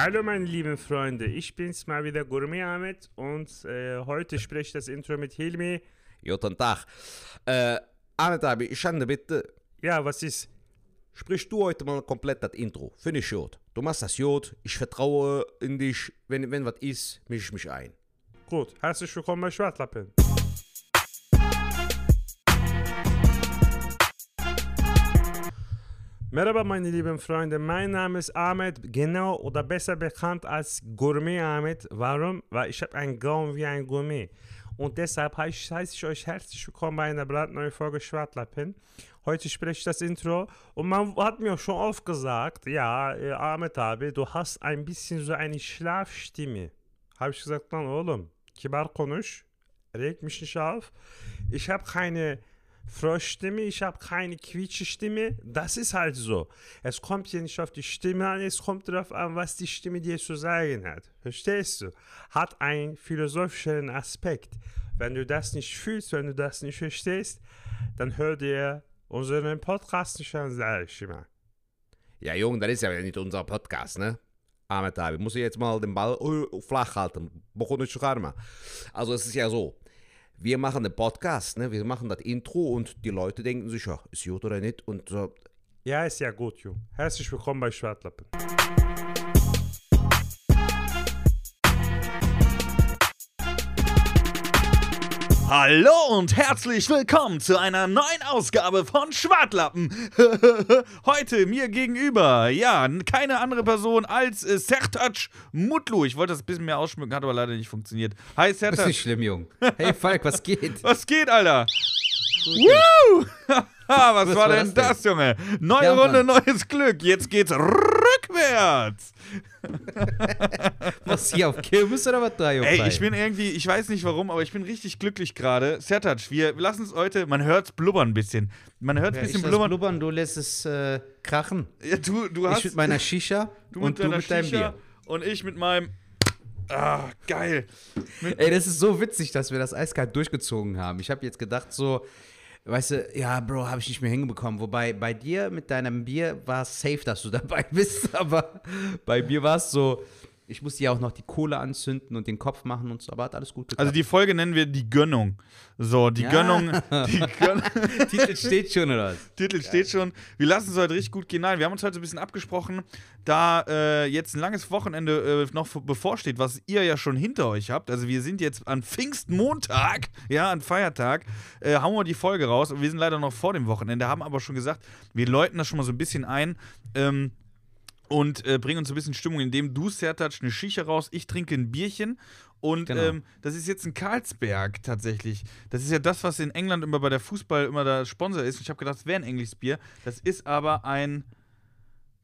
Hallo meine lieben Freunde, ich bin's mal wieder Gourmet Ahmed und äh, heute spreche ich das Intro mit Hilmi. Guten Tag. Äh, Ahmed abi, ich eine Bitte. Ja, was ist? Sprich du heute mal komplett das Intro. Finde ich gut. Du machst das gut. Ich vertraue in dich. Wenn, wenn was ist, mische ich mich ein. Gut, herzlich willkommen bei Schwartlappen. Merhaba meine lieben Freunde, mein Name ist Ahmed, genau oder besser bekannt als Gourmet Ahmed. Warum? Weil ich habe einen Gaumen wie ein Gourmet. Und deshalb heiße ich euch herzlich willkommen bei einer brandneuen Folge Schwartlappen. Heute spreche ich das Intro und man hat mir schon oft gesagt, ja, äh, Ahmed abi, du hast ein bisschen so eine Schlafstimme. Habe ich gesagt, lan oğlum, kibar konuş, regt mich nicht auf. Ich habe keine Froschstimme, ich habe keine Quietschestimme. Das ist halt so. Es kommt hier nicht auf die Stimme an, es kommt darauf an, was die Stimme dir zu sagen hat. Verstehst du? Hat einen philosophischen Aspekt. Wenn du das nicht fühlst, wenn du das nicht verstehst, dann hör dir unseren Podcast nicht an, sag ich immer. Ja, Junge, das ist ja nicht unser Podcast, ne? Ahmed abi, muss ich jetzt mal den Ball äh, flach halten. Ich Karma. Also es ist ja so. Wir machen den Podcast, ne? wir machen das Intro und die Leute denken sich, ja, ist gut oder nicht? Und so, Ja, ist ja gut, Jung. Herzlich willkommen bei Schwartlappen. Hallo und herzlich willkommen zu einer neuen Ausgabe von Schwartlappen. Heute mir gegenüber, ja, keine andere Person als äh, Sertac Mutlu. Ich wollte das ein bisschen mehr ausschmücken, hat aber leider nicht funktioniert. Hi das ist Sertac, nicht schlimm, Junge. Hey Falk, was geht? was geht, Alter? Woo! was, Was war denn das das, Junge? Neue Ja, Runde, neues Glück. Jetzt geht's rückwärts. Was hier auf Kirmes oder was Junge? Ey, ich bin irgendwie, ich weiß nicht warum, aber ich bin richtig glücklich gerade. Sertac, wir lassen es heute, man hört's blubbern ein bisschen. Man hört ein ja, bisschen ich blubbern. blubbern, du lässt es äh, krachen. Ja, du, du hast Ich mit meiner Shisha du und du mit deinem Shisha Bier. und ich mit meinem. Ah, geil. Ey, das ist so witzig, dass wir das eiskalt durchgezogen haben. Ich habe jetzt gedacht so, weißt du, ja, Bro, habe ich nicht mehr hinbekommen. Wobei bei dir mit deinem Bier war es safe, dass du dabei bist. Aber bei mir war es so, ich musste ja auch noch die Kohle anzünden und den Kopf machen und so. Aber hat alles gut geklappt. Also die Folge nennen wir die Gönnung. So, die Ja. Gönnung, die Gön Titel steht schon, oder was? Titel steht schon. Wir lassen es heute richtig gut gehen. Nein, wir haben uns heute so ein bisschen abgesprochen, da äh, jetzt ein langes Wochenende äh, noch bevorsteht, was ihr ja schon hinter euch habt. Also wir sind jetzt an Pfingstmontag, ja, an Feiertag, äh, hauen wir die Folge raus. Und wir sind leider noch vor dem Wochenende, haben aber schon gesagt, wir läuten das schon mal so ein bisschen ein. Ähm, und äh, bringen uns ein bisschen Stimmung, indem du, Sertac, eine Schiche raus, ich trinke ein Bierchen. Und Genau. ähm, das ist jetzt ein Karlsberg tatsächlich. Das ist ja das, was in England immer bei der Fußball immer der Sponsor ist. Und ich habe gedacht, es wäre ein englisches Bier. Das ist aber ein,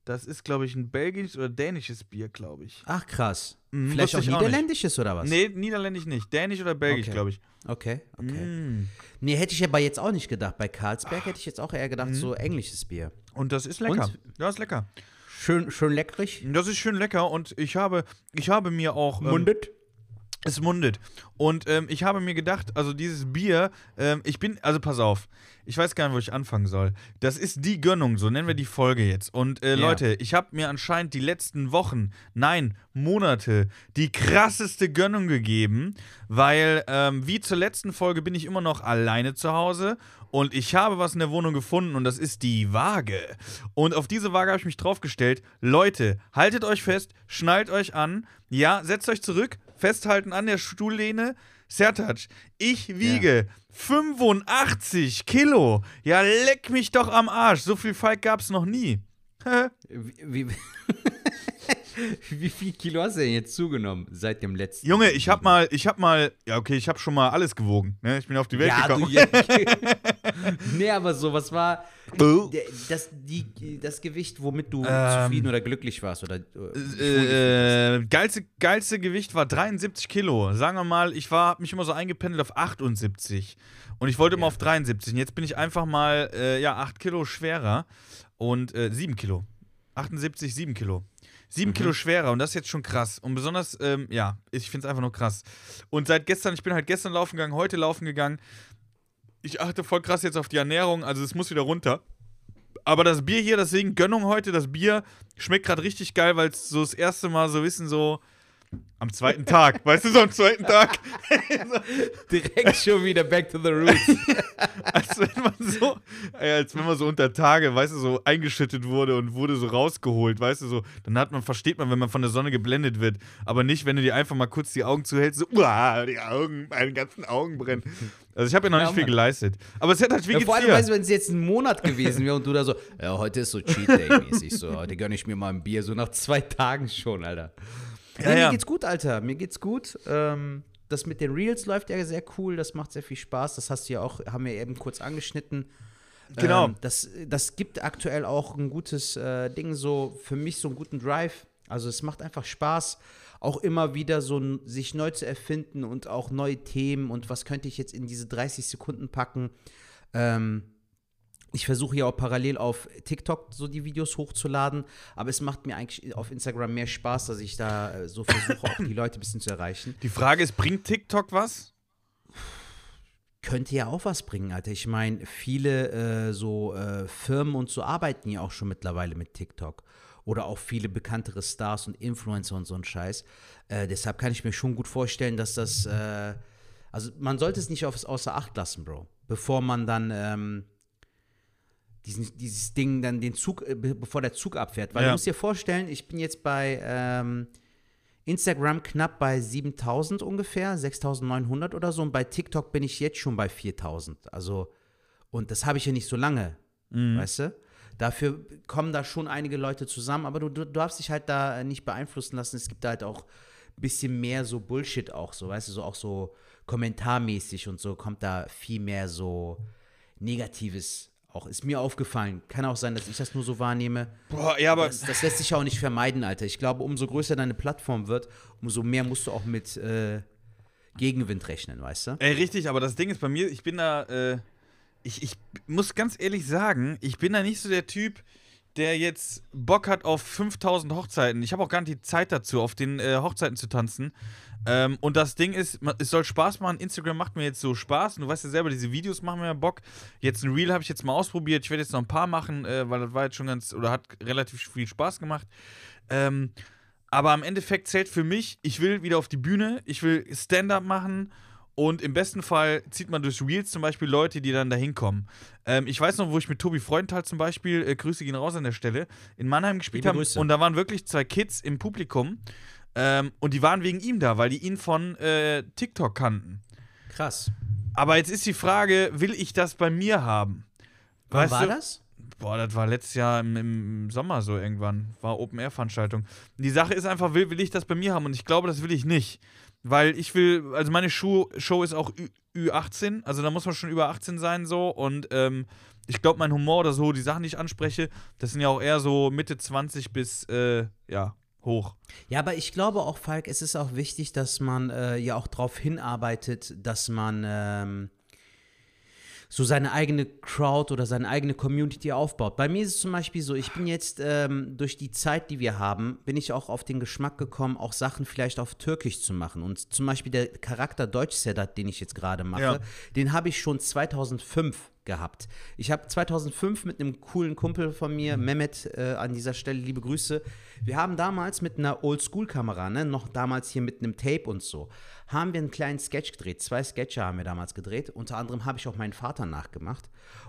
das ist, glaube ich, ein belgisches oder dänisches Bier, glaube ich. Ach, krass. Mhm, Vielleicht auch ich auch niederländisches oder was? Nee, niederländisch nicht. Dänisch oder belgisch, Okay. glaube ich. Okay, okay. Mm. Nee, hätte ich aber jetzt auch nicht gedacht. Bei Karlsberg hätte ich jetzt auch eher gedacht, so englisches Bier. Und das ist lecker. Und? Ja, ist lecker. Schön, schön leckrig. Das ist schön lecker und ich habe, ich habe mir auch. ähm, Mundet. Es mundet. Und ähm, ich habe mir gedacht, also dieses Bier, ähm, ich bin, also pass auf, ich weiß gar nicht, wo ich anfangen soll. Das ist die Gönnung, so nennen wir die Folge jetzt. Und äh, Ja. Leute, ich habe mir anscheinend die letzten Wochen, nein, Monate, die krasseste Gönnung gegeben, weil ähm, wie zur letzten Folge bin ich immer noch alleine zu Hause und ich habe was in der Wohnung gefunden und das ist die Waage. Und auf diese Waage habe ich mich draufgestellt. Leute, haltet euch fest, schnallt euch an, ja, setzt euch zurück, festhalten an der Stuhllehne. Sertac, ich wiege 85 Kilo. Ja, leck mich doch am Arsch. So viel Falk gab's noch nie. Wie, wie, wie viel Kilo hast du denn jetzt zugenommen seit dem letzten Junge, ich hab mal, ich hab mal, ja okay, ich hab schon mal alles gewogen. Ne? Ich bin auf die Welt Ja, du. gekommen. Ja. nee, aber so, was war das, die, das Gewicht, womit du Ähm. zufrieden oder glücklich warst? Oder, Äh, äh, geilste, geilste Gewicht war 73 Kilo. Sagen wir mal, ich war, hab mich immer so eingependelt auf 78. Und ich wollte immer Ja. auf 73. Und jetzt bin ich einfach mal, äh, ja, 8 Kilo schwerer. Und äh, 7 Kilo. 78, 7 Kilo. 7 Kilo schwerer und das ist jetzt schon krass. Und besonders, ähm, ja, ich finde es einfach nur krass. Und seit gestern, ich bin halt gestern laufen gegangen, heute laufen gegangen. Ich achte voll krass jetzt auf die Ernährung, also es muss wieder runter. Aber das Bier hier, deswegen Gönnung heute, das Bier schmeckt gerade richtig geil, weil es so das erste Mal so wissen, so am zweiten Tag, weißt du, so am zweiten Tag, Direkt schon wieder back to the roots. als wenn man so, als wenn man so unter Tage, weißt du, so eingeschüttet wurde und wurde so rausgeholt, weißt du, so, dann hat man, versteht man, wenn man von der Sonne geblendet wird, aber nicht, wenn du dir einfach mal kurz die Augen zuhältst, so, uah, die Augen, meine ganzen Augen brennen. Also ich habe ja noch Ja, nicht viel Mann. geleistet. Aber es hat halt, wie Ja, vor allem, weißt du, wenn es jetzt ein Monat gewesen wäre und du da so, ja, heute ist so Cheat Day-mäßig, so, heute gönne ich mir mal ein Bier, so nach zwei Tagen schon, Alter. Ja, nee, ja. Mir geht's gut, Alter, mir geht's gut. Ähm, das mit den Reels läuft ja sehr cool, das macht sehr viel Spaß, das hast du ja auch, haben wir eben kurz angeschnitten. Genau. Ähm, das, das gibt aktuell auch ein gutes äh, Ding, so für mich so einen guten Drive. Also es macht einfach Spaß, auch immer wieder so sich neu zu erfinden und auch neue Themen und was könnte ich jetzt in diese 30 Sekunden packen. Ähm, ich versuche ja auch parallel auf TikTok so die Videos hochzuladen, aber es macht mir eigentlich auf Instagram mehr Spaß, dass ich da äh, so versuche, auch die Leute ein bisschen zu erreichen. Die Frage ist, bringt TikTok was? Könnte ja auch was bringen, Alter. Ich meine, viele äh, so äh, Firmen und so arbeiten ja auch schon mittlerweile mit TikTok. Oder auch viele bekanntere Stars und Influencer und so ein Scheiß. Äh, deshalb kann ich mir schon gut vorstellen, dass das. Äh, also, man sollte es nicht aufs außer Acht lassen, Bro. Bevor man dann. Ähm, diesen, dieses Ding dann den Zug, äh, be- bevor der Zug abfährt. Weil Ja. du musst dir vorstellen, ich bin jetzt bei ähm, Instagram knapp bei 7000 ungefähr, 6900 oder so. Und bei TikTok bin ich jetzt schon bei 4000. Also, und das habe ich ja nicht so lange, weißt du? Dafür kommen da schon einige Leute zusammen, aber du, du darfst dich halt da nicht beeinflussen lassen. Es gibt da halt auch ein bisschen mehr so Bullshit auch so, weißt du, so auch so kommentarmäßig und so kommt da viel mehr so Negatives auch. Ist mir aufgefallen. Kann auch sein, dass ich das nur so wahrnehme. Boah, ja, aber Das, das lässt sich auch nicht vermeiden, Alter. Ich glaube, umso größer deine Plattform wird, umso mehr musst du auch mit äh, Gegenwind rechnen, weißt du? Ey, richtig, aber das Ding ist bei mir, ich bin da, äh, ich, ich muss ganz ehrlich sagen, ich bin da nicht so der Typ, der jetzt Bock hat auf 5000 Hochzeiten. Ich habe auch gar nicht die Zeit dazu, auf den äh, Hochzeiten zu tanzen. Ähm, und das Ding ist, es soll Spaß machen. Instagram macht mir jetzt so Spaß. Und du weißt ja selber, diese Videos machen mir ja Bock. Jetzt ein Reel habe ich jetzt mal ausprobiert. Ich werde jetzt noch ein paar machen, äh, weil das war jetzt schon ganz, oder hat relativ viel Spaß gemacht. Ähm, aber am Endeffekt zählt für mich, ich will wieder auf die Bühne, ich will Stand-up machen und im besten Fall zieht man durch Reels zum Beispiel Leute, die dann da hinkommen. Ähm, ich weiß noch, wo ich mit Tobi Freundthal zum Beispiel, äh, Grüße gehen raus an der Stelle, in Mannheim gespielt Grüße. und da waren wirklich zwei Kids im Publikum ähm, und die waren wegen ihm da, weil die ihn von äh, TikTok kannten. Krass. Aber jetzt ist die Frage, will ich das bei mir haben? Wann war du? das? Boah, das war letztes Jahr im, im Sommer so irgendwann. War Open-Air-Veranstaltung. Die Sache ist einfach, will, will ich das bei mir haben? Und ich glaube, das will ich nicht. Weil ich will, also meine Show, Show ist auch Ü, Ü18, also da muss man schon über 18 sein so. Und ähm, ich glaube, mein Humor oder so, die Sachen, die ich anspreche, das sind ja auch eher so Mitte 20 bis, äh, ja, hoch. Ja, aber ich glaube auch, Falk, es ist auch wichtig, dass man äh, ja auch darauf hinarbeitet, dass man ähm, so seine eigene Crowd oder seine eigene Community aufbaut. Bei mir ist es zum Beispiel so, ich bin jetzt ähm, durch die Zeit, die wir haben, bin ich auch auf den Geschmack gekommen, auch Sachen vielleicht auf Türkisch zu machen. Und zum Beispiel der Charakter Deutsch Sedat, den ich jetzt gerade mache, Ja. den habe ich schon 2005 gehabt. Ich habe 2005 mit einem coolen Kumpel von mir, Mehmet, äh, an dieser Stelle liebe Grüße. Wir haben damals mit einer Oldschool-Kamera, ne, noch damals hier mit einem Tape und so, haben wir einen kleinen Sketch gedreht. Zwei Sketche haben wir damals gedreht. Unter anderem habe ich auch meinen Vater nachgemacht.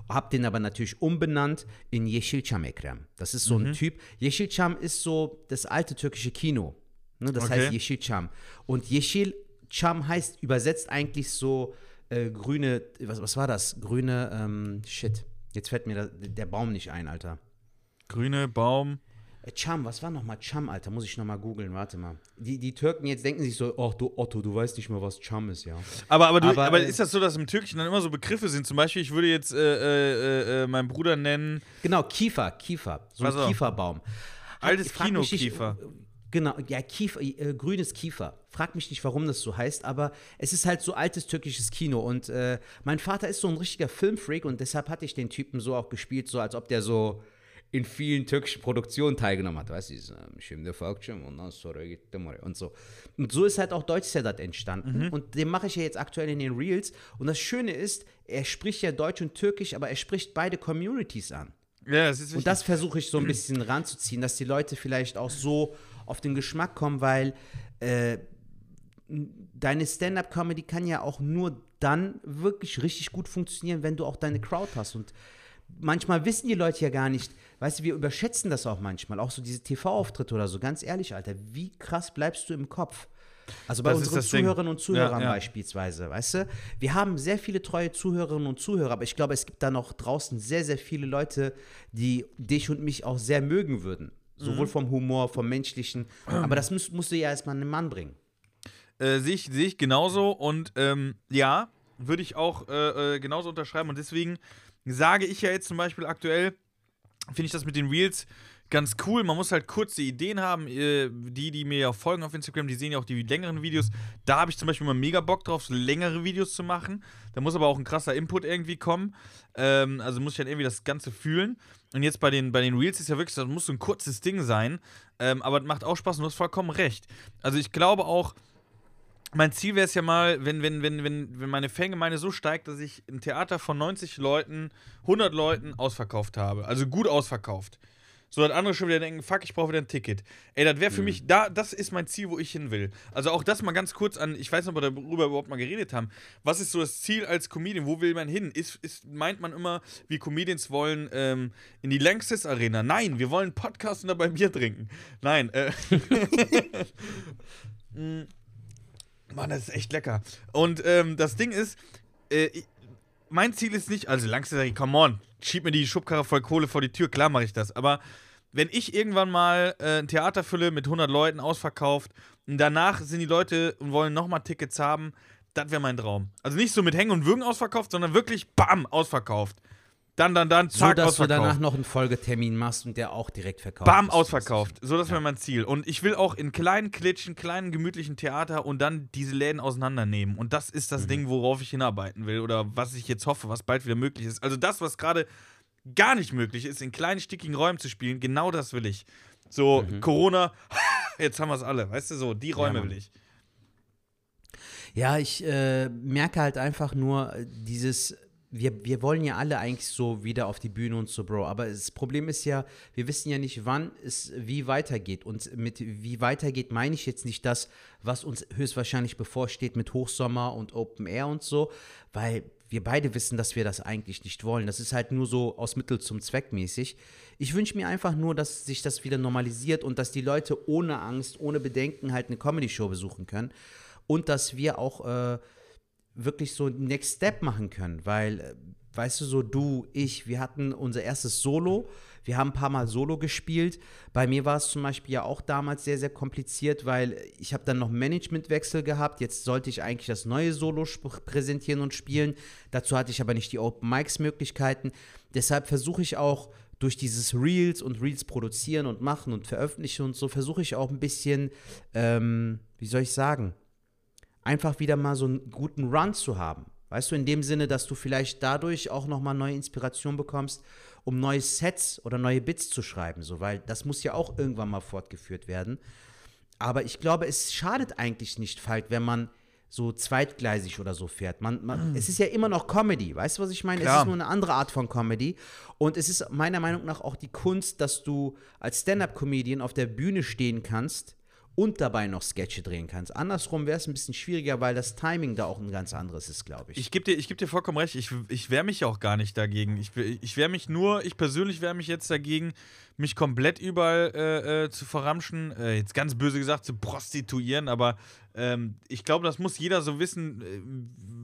Habe den aber natürlich umbenannt in Yeşilçam Ekrem. Das ist so ein Typ. Yeşilçam ist so das alte türkische Kino. Ne, das Okay. heißt Yeşilçam. Und Yeşilçam heißt übersetzt eigentlich so äh, grüne, was, was war das? Grüne, ähm, shit. Jetzt fällt mir da, der Baum nicht ein, Alter. Grüne Baum. Äh, Cham, was war nochmal Cham, Alter? Muss ich nochmal googeln, warte mal. Die, die Türken jetzt denken sich so, ach du Otto, du weißt nicht mehr, was Cham ist, ja. Aber, aber, du, Aber, aber, äh, ist das so, dass im Türkischen dann immer so Begriffe sind? Zum Beispiel, ich würde jetzt äh, äh, äh, meinen Bruder nennen. Genau, Kiefer, Kiefer. So ein Also. Kieferbaum. Altes mich nicht, Kino-Kiefer. Genau, ja, Kiefer, äh, grünes Kiefer. Frag mich nicht, warum das so heißt, aber es ist halt so altes türkisches Kino. Und äh, mein Vater ist so ein richtiger Filmfreak und deshalb hatte ich den Typen so auch gespielt, so als ob der so in vielen türkischen Produktionen teilgenommen hat. Weißt du, Şimdi Falkçım und dann sonra gittim oraya und so. Und so ist halt auch Deutsch Sedat entstanden. Und den mache ich ja jetzt aktuell in den Reels. Und das Schöne ist, er spricht ja Deutsch und Türkisch, aber er spricht beide Communities an. Ja, das ist wichtig. Und das versuche ich so ein bisschen ranzuziehen, dass die Leute vielleicht auch so auf den Geschmack kommen, weil äh, deine Stand-up-Comedy kann ja auch nur dann wirklich richtig gut funktionieren, wenn du auch deine Crowd hast. Und manchmal wissen die Leute ja gar nicht, weißt du, wir überschätzen das auch manchmal, auch so diese TV-Auftritte oder so. Ganz ehrlich, Alter, wie krass bleibst du im Kopf? Also bei Das unseren. Zuhörerinnen und Zuhörern Ja, ja. beispielsweise, weißt du? Wir haben sehr viele treue Zuhörerinnen und Zuhörer, aber ich glaube, es gibt da noch draußen sehr, sehr viele Leute, die dich und mich auch sehr mögen würden. Mhm. Sowohl vom Humor, vom Menschlichen. Aber das musst, musst du ja erstmal einen Mann bringen. Äh, Sehe ich, seh ich genauso und ähm, ja, würde ich auch äh, äh, genauso unterschreiben und deswegen sage ich ja jetzt zum Beispiel aktuell, finde ich das mit den Reels ganz cool. Man muss halt kurze Ideen haben. Äh, die, die mir ja folgen auf Instagram, die sehen ja auch die längeren Videos. Da habe ich zum Beispiel immer mega Bock drauf, so längere Videos zu machen. Da muss aber auch ein krasser Input irgendwie kommen. Ähm, also muss ich dann irgendwie das Ganze fühlen. Und jetzt bei den, bei den Reels ist ja wirklich, das muss so ein kurzes Ding sein. Ähm, aber es macht auch Spaß und du hast vollkommen recht. Also ich glaube auch, mein Ziel wäre es ja mal, wenn, wenn, wenn, wenn, wenn meine Fangemeinde so steigt, dass ich ein Theater von 90 Leuten, 100 Leuten ausverkauft habe. Also gut ausverkauft. So, dass andere schon wieder denken, fuck, ich brauche wieder ein Ticket. Ey, das wäre für mich, da, das ist mein Ziel, wo ich hin will. Also auch das mal ganz kurz an, ich weiß nicht, ob wir darüber überhaupt mal geredet haben. Was ist so das Ziel als Comedian? Wo will man hin? Ist, ist, meint man immer, wir Comedians wollen ähm, in die Lanxess Arena? Nein, wir wollen Podcast und dabei Bier trinken. Nein, äh. Mm. Mann, das ist echt lecker. Und ähm, das Ding ist, äh, mein Ziel ist nicht, also langsam, come on, schieb mir die Schubkarre voll Kohle vor die Tür, klar mache ich das. Aber wenn ich irgendwann mal äh, ein Theater fülle mit 100 Leuten ausverkauft und danach sind die Leute und wollen nochmal Tickets haben, das wäre mein Traum. Also nicht so mit Hängen und Würgen ausverkauft, sondern wirklich BAM ausverkauft. Dann, dann, dann, So, zack, dass du danach noch einen Folgetermin machst und der auch direkt verkauft Bam, ist. ausverkauft. So, das wäre mein Ziel. Und ich will auch in kleinen Klitschen, kleinen gemütlichen Theater und dann diese Läden auseinandernehmen. Und das ist das Mhm. Ding, worauf ich hinarbeiten will oder was ich jetzt hoffe, was bald wieder möglich ist. Also das, was gerade gar nicht möglich ist, in kleinen, stickigen Räumen zu spielen, genau das will ich. So, Corona, jetzt haben wir es alle. Weißt du, so, die Räume Mann. will ich. Ja, ich äh, merke halt einfach nur äh, dieses, wir, wir wollen ja alle eigentlich so wieder auf die Bühne und so, Bro. Aber das Problem ist ja, wir wissen ja nicht, wann es wie weitergeht. Und mit wie weitergeht meine ich jetzt nicht das, was uns höchstwahrscheinlich bevorsteht mit Hochsommer und Open Air und so, weil wir beide wissen, dass wir das eigentlich nicht wollen. Das ist halt nur so aus Mittel zum Zweck mäßig. Ich wünsche mir einfach nur, dass sich das wieder normalisiert und dass die Leute ohne Angst, ohne Bedenken halt eine Comedy-Show besuchen können. Und dass wir auch äh, wirklich so Next Step machen können, weil, äh, weißt du, so du, ich, wir hatten unser erstes Solo, wir haben ein paar Mal Solo gespielt. Bei mir war es zum Beispiel ja auch damals sehr, sehr kompliziert, weil ich habe dann noch Managementwechsel gehabt. Jetzt sollte ich eigentlich das neue Solo präsentieren und spielen. Dazu hatte ich aber nicht die Open Mics Möglichkeiten. Deshalb versuche ich auch durch dieses Reels und Reels produzieren und machen und veröffentlichen und so, versuche ich auch ein bisschen, ähm, wie soll ich sagen, einfach wieder mal so einen guten Run zu haben. Weißt du, in dem Sinne, dass du vielleicht dadurch auch nochmal neue Inspiration bekommst, um neue Sets oder neue Bits zu schreiben, so, weil das muss ja auch irgendwann mal fortgeführt werden. Aber ich glaube, es schadet eigentlich nicht, Falk, wenn man so zweitgleisig oder so fährt. Man, man, Es ist ja immer noch Comedy, weißt du, was ich meine? Es Klar. ist nur eine andere Art von Comedy. Und es ist meiner Meinung nach auch die Kunst, dass du als Stand-up-Comedian auf der Bühne stehen kannst und dabei noch Sketche drehen kannst. Andersrum wäre es ein bisschen schwieriger, weil das Timing da auch ein ganz anderes ist, glaube ich. Ich gebe dir, geb dir vollkommen recht. Ich, ich wehre mich auch gar nicht dagegen. Ich, ich wehre mich nur, ich persönlich wehre mich jetzt dagegen, mich komplett überall äh, äh, zu verramschen. Äh, jetzt ganz böse gesagt, zu prostituieren. Aber ähm, ich glaube, das muss jeder so wissen, äh,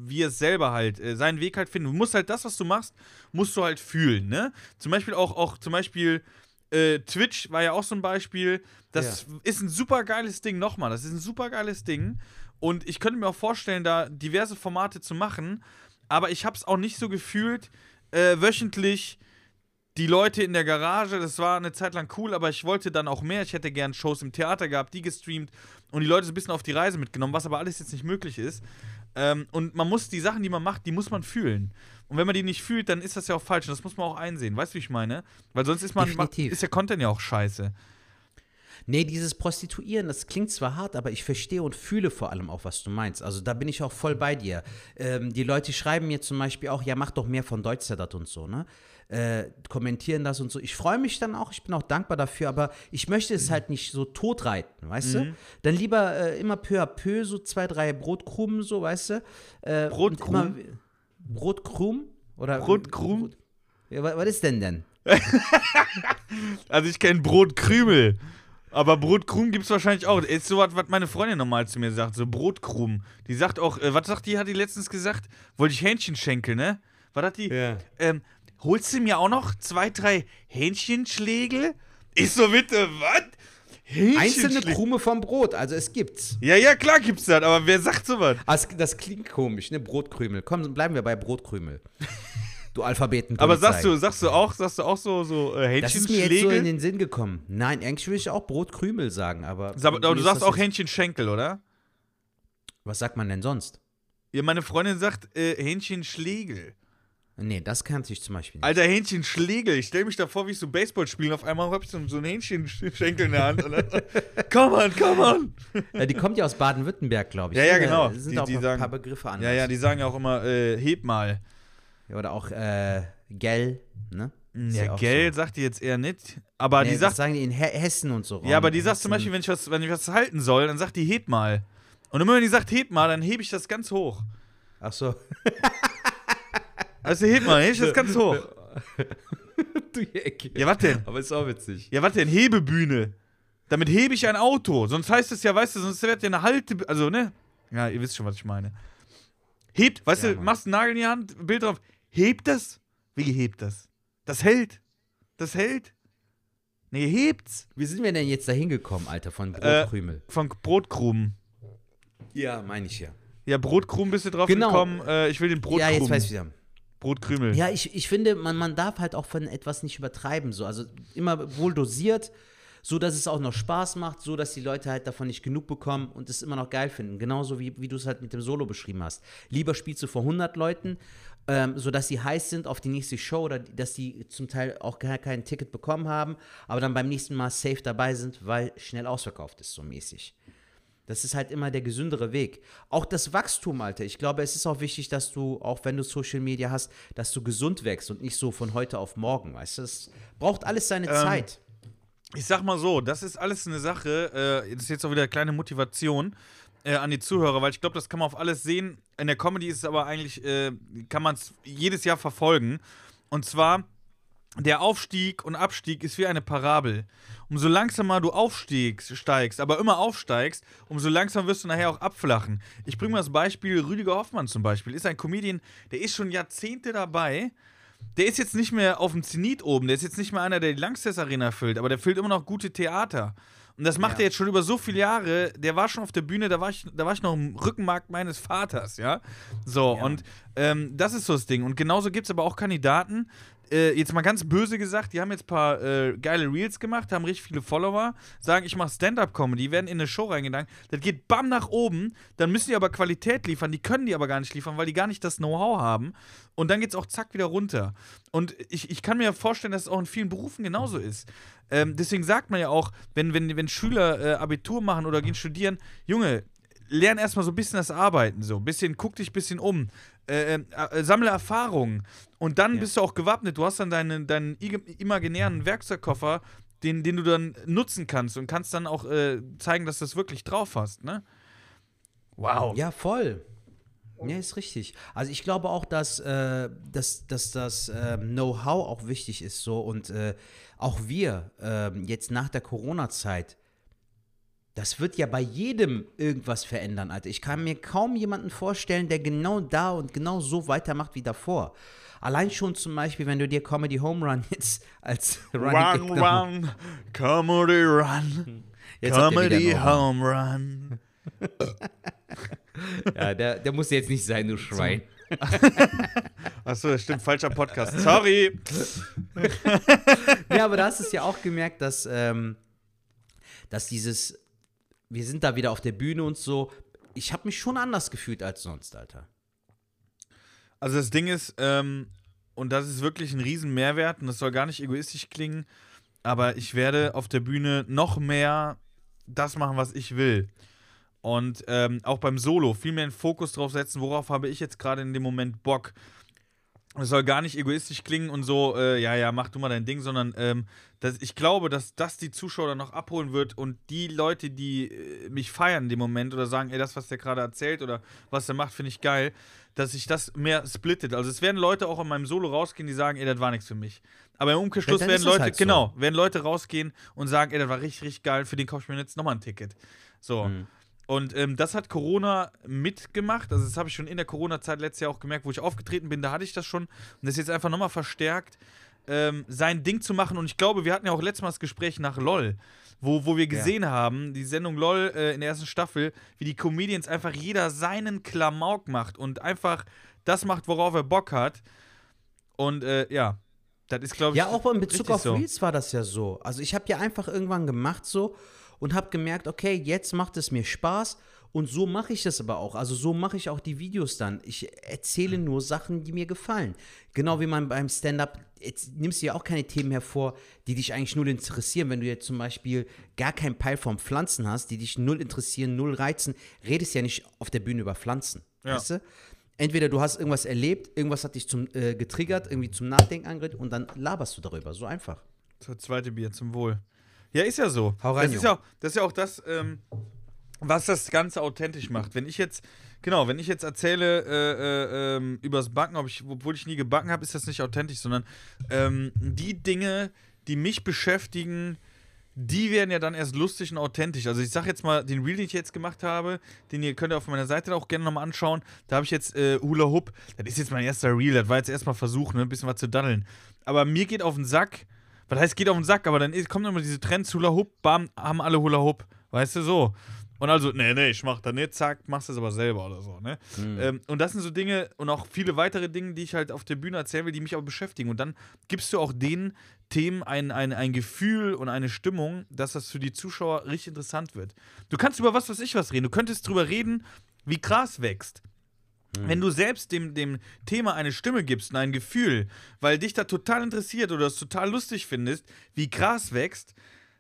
wie es selber halt, äh, seinen Weg halt finden. Du musst halt das, was du machst, musst du halt fühlen. Ne? Zum Beispiel auch, auch zum Beispiel. Äh, Twitch war ja auch so ein Beispiel. Das ist ein super geiles Ding, nochmal. Das ist ein super geiles Ding. Und ich könnte mir auch vorstellen, da diverse Formate zu machen. Aber ich habe es auch nicht so gefühlt, äh, wöchentlich die Leute in der Garage. Das war eine Zeit lang cool, aber ich wollte dann auch mehr. Ich hätte gern Shows im Theater gehabt, die gestreamt und die Leute so ein bisschen auf die Reise mitgenommen, was aber alles jetzt nicht möglich ist. Ähm, und man muss die Sachen, die man macht, die muss man fühlen. Und wenn man die nicht fühlt, dann ist das ja auch falsch. Und das muss man auch einsehen. Weißt du, wie ich meine? Weil sonst ist man Definitiv. ist der Content ja auch scheiße. Nee, dieses Prostituieren, das klingt zwar hart, aber ich verstehe und fühle vor allem auch, was du meinst. Also da bin ich auch voll bei dir. Ähm, die Leute schreiben mir zum Beispiel auch, ja, mach doch mehr von Deutschsedat und so, ne? Äh, kommentieren das und so. Ich freue mich dann auch, ich bin auch dankbar dafür, aber ich möchte es halt nicht so totreiten, weißt du? Dann lieber äh, immer peu à peu so zwei, drei Brotkrumen, so, weißt du? Äh, Brotkrumen? Brotkrumen? Oder Brotkrumen? Ja, wa- was ist denn denn? Also ich kenne Brotkrümel. Aber Brotkrumen gibt es wahrscheinlich auch. Ist so was, was meine Freundin normal zu mir sagt. So Brotkrumen. Die sagt auch, äh, was sagt die, hat die letztens gesagt? Wollte ich Hähnchenschenkel, ne? Was hat die? Ja. Ähm, holst du mir auch noch zwei, drei Hähnchenschlägel? Ich so, bitte, was? Einzelne Hähnchenschlägel? Krume vom Brot, also es gibt's. Ja, ja, klar gibt's das, aber wer sagt sowas? Es- das klingt komisch, ne? Brotkrümel. Komm, bleiben wir bei Brotkrümel. Du Alphabeten. Aber sagst du, sagst du auch, sagst du auch so, so äh, Das ist mir jetzt so in den Sinn gekommen. Nein, eigentlich würde ich auch Brotkrümel sagen, aber. Sag- aber du sagst auch? Hähnchenschenkel, oder? Was sagt man denn sonst? Ja, meine Freundin sagt äh, Hähnchenschlägel. Nee, das kannte ich zum Beispiel nicht. Alter, Hähnchenschlägel. Ich stell mich da vor, wie ich so Baseball spiele. Auf einmal hab ich so, einen Hähnchenschenkel in der Hand. Come on, come on. Ja, die kommt ja aus Baden-Württemberg, glaube ich. Ja, ja, ne? genau. Da sind Die- auch die ein sagen- paar Begriffe anders. Ja, ja, die sagen ja auch immer, äh, heb mal. Ja, Oder auch äh, Gell, ne? Ist Ja, Geld so. sagt die jetzt eher nicht. Aber Nee, die das sagt, sagen die in He Hessen und so. ja, aber die Hessen. sagt zum Beispiel, wenn ich, was, wenn ich was halten soll, dann sagt die heb mal. Und immer wenn die sagt heb mal, dann hebe ich das ganz hoch. Ach so. Also heb mal, heb ich das ganz hoch. du Ecke. Ja, was denn? Aber ist auch witzig. Ja, was denn? Hebebühne. Damit hebe ich ein Auto. Sonst heißt es ja, weißt du, sonst wird ja eine Halte. Also, ne? Ja, ihr wisst schon, was ich meine. Hebt, weißt Ja, du, Mann. machst einen Nagel in die Hand, Bild drauf. Hebt das? Wie hebt das? Das hält. Das hält. Nee, hebt's. Wie sind wir denn jetzt da hingekommen, Alter, von Brotkrümel? Von Brotkrumen. ja, meine ich ja. Ja, Brotkrumen bist du drauf Genau. gekommen. Äh, ich will den Brotkrumen. Ja, jetzt weiß ich wieder. Brotkrümel. Ja, ich, ich finde, man, man darf halt auch von etwas nicht übertreiben. So. Also immer wohl dosiert, so dass es auch noch Spaß macht, so dass die Leute halt davon nicht genug bekommen und es immer noch geil finden. Genauso wie, wie du es halt mit dem Solo beschrieben hast. Lieber spielst du vor 100 Leuten, ähm, sodass sie heiß sind auf die nächste Show oder dass die zum Teil auch gar kein Ticket bekommen haben, aber dann beim nächsten Mal safe dabei sind, weil schnell ausverkauft ist, so mäßig. Das ist halt immer der gesündere Weg. Auch das Wachstum, Alter. Ich glaube, es ist auch wichtig, dass du, auch wenn du Social Media hast, dass du gesund wächst und nicht so von heute auf morgen, weißt du? Es braucht alles seine Zeit. Ich sag mal so, das ist alles eine Sache, äh, das ist jetzt auch wieder eine kleine Motivation äh, an die Zuhörer, weil ich glaube, das kann man auf alles sehen. In der Comedy ist es aber eigentlich, äh, kann man es jedes Jahr verfolgen. Und zwar, der Aufstieg und Abstieg ist wie eine Parabel. Umso langsamer du aufstiegst, steigst, aber immer aufsteigst, umso langsamer wirst du nachher auch abflachen. Ich bringe mal das Beispiel, Rüdiger Hoffmann zum Beispiel, ist ein Comedian, der ist schon Jahrzehnte dabei, der ist jetzt nicht mehr auf dem Zenit oben, der ist jetzt nicht mehr einer, der die Langsess Arena füllt, aber der füllt immer noch gute Theater. Und das macht Ja. er jetzt schon über so viele Jahre. Der war schon auf der Bühne, da war ich, da war ich noch im Rückenmark meines Vaters, ja. So, Ja. und ähm, das ist so das Ding. Und genauso gibt es aber auch Kandidaten, äh, jetzt mal ganz böse gesagt, die haben jetzt ein paar äh, geile Reels gemacht, haben richtig viele Follower, sagen, ich mache Stand-Up-Comedy, werden in eine Show reingegangen, das geht bam nach oben, dann müssen die aber Qualität liefern, die können die aber gar nicht liefern, weil die gar nicht das Know-how haben. Und dann geht's auch zack wieder runter. Und ich, ich kann mir vorstellen, dass es auch in vielen Berufen genauso ist. Ähm, deswegen sagt man ja auch, wenn, wenn, wenn Schüler äh, Abitur machen oder gehen studieren, Junge, lern erstmal so ein bisschen das Arbeiten, so ein bisschen, guck dich ein bisschen um, äh, äh, äh, sammle Erfahrungen und dann Ja. bist du auch gewappnet. Du hast dann deinen, deinen imaginären Werkzeugkoffer, den, den du dann nutzen kannst und kannst dann auch äh, zeigen, dass du das wirklich drauf hast, ne? Wow. Ja, voll. Ja, ist richtig. Also ich glaube auch, dass, äh, dass, dass das ähm, Know-how auch wichtig ist so und äh, auch wir ähm, jetzt nach der Corona-Zeit, das wird ja bei jedem irgendwas verändern, Alter. Ich kann mir kaum jemanden vorstellen, der genau da und genau so weitermacht wie davor. Allein schon zum Beispiel, wenn du dir Comedy Home Run jetzt als Running Run, run, Comedy Run, Jetzt Comedy. Home Run. Ja, der, der muss jetzt nicht sein, du Schwein. Achso, das stimmt, falscher Podcast. Sorry. Ja, aber da hast du es ja auch gemerkt, dass, ähm, dass dieses, wir sind da wieder auf der Bühne und so, ich habe mich schon anders gefühlt als sonst, Alter. Also das Ding ist, ähm, und das ist wirklich ein riesen Mehrwert und das soll gar nicht egoistisch klingen, aber ich werde auf der Bühne noch mehr das machen, was ich will. Und ähm, auch beim Solo viel mehr den Fokus drauf setzen, worauf habe ich jetzt gerade in dem Moment Bock. Es soll gar nicht egoistisch klingen und so, äh, ja, ja, mach du mal dein Ding, sondern ähm, dass ich glaube, dass das die Zuschauer dann noch abholen wird und die Leute, die äh, mich feiern in dem Moment oder sagen, ey, das, was der gerade erzählt oder was er macht, finde ich geil, dass sich das mehr splittet. Also es werden Leute auch in meinem Solo rausgehen, die sagen, ey, das war nichts für mich. Aber im Umkehrschluss Ja, werden das Leute, halt so. genau, werden Leute rausgehen und sagen, ey, das war richtig, richtig geil, für den kaufe ich mir jetzt nochmal ein Ticket. So. Mhm. Und ähm, das hat Corona mitgemacht. Also, das habe ich schon in der Corona-Zeit letztes Jahr auch gemerkt, wo ich aufgetreten bin. Da hatte ich das schon. Und das ist jetzt einfach nochmal verstärkt, ähm, sein Ding zu machen. Und ich glaube, wir hatten ja auch letztes Mal das Gespräch nach LOL, wo, wo wir gesehen haben, die Sendung LOL äh, in der ersten Staffel, wie die Comedians einfach jeder seinen Klamauk macht und einfach das macht, worauf er Bock hat. Und äh, ja, das ist, glaube ich. Ja, auch in Bezug auf so. Reels war das ja so. Also ich habe ja einfach irgendwann gemacht so und habe gemerkt, okay, jetzt macht es mir Spaß und so mache ich das aber auch. Also so mache ich auch die Videos dann. Ich erzähle nur Sachen, die mir gefallen. Genau wie man beim Stand-up, jetzt nimmst du ja auch keine Themen hervor, die dich eigentlich null interessieren. Wenn du jetzt zum Beispiel gar keinen Peil vom Pflanzen hast, die dich null interessieren, null reizen, redest ja nicht auf der Bühne über Pflanzen. Ja. Weißt du? Entweder du hast irgendwas erlebt, irgendwas hat dich zum, äh, getriggert, irgendwie zum Nachdenken angeregt und dann laberst du darüber. So einfach. Das zweite Bier zum Wohl. Ja, ist ja so. Hau rein, das, ist ja, auch- das ist ja auch das, ähm, was das Ganze authentisch macht. Wenn ich jetzt, genau, wenn ich jetzt erzähle äh, äh, ähm, übers Backen, ob ich, obwohl ich nie gebacken habe, ist das nicht authentisch, sondern ähm, die Dinge, die mich beschäftigen, die werden ja dann erst lustig und authentisch. Also ich sag jetzt mal, den Reel, den ich jetzt gemacht habe, den ihr könnt ihr auf meiner Seite auch gerne nochmal anschauen. Da habe ich jetzt äh, Hula Hoop. Das ist jetzt mein erster Reel. Das war jetzt erstmal Versuch, ne, ein bisschen was zu daddeln. Aber mir geht auf den Sack. Was heißt, geht auf den Sack? Aber dann kommen immer diese Trends, Hula Hoop, bam, haben alle Hula Hoop. Weißt du, so. Und also, nee, nee, ich mach da nicht, zack, machst das aber selber oder so, ne? Ähm, und das sind so Dinge und auch viele weitere Dinge, die ich halt auf der Bühne erzählen will, die mich auch beschäftigen. Und dann gibst du auch den Themen ein, ein, ein Gefühl und eine Stimmung, dass das für die Zuschauer richtig interessant wird. Du kannst über was weiß ich was reden. Du könntest drüber reden, wie Gras wächst. Wenn du selbst dem, dem Thema eine Stimme gibst und ein Gefühl, weil dich da total interessiert oder es total lustig findest, wie Gras wächst,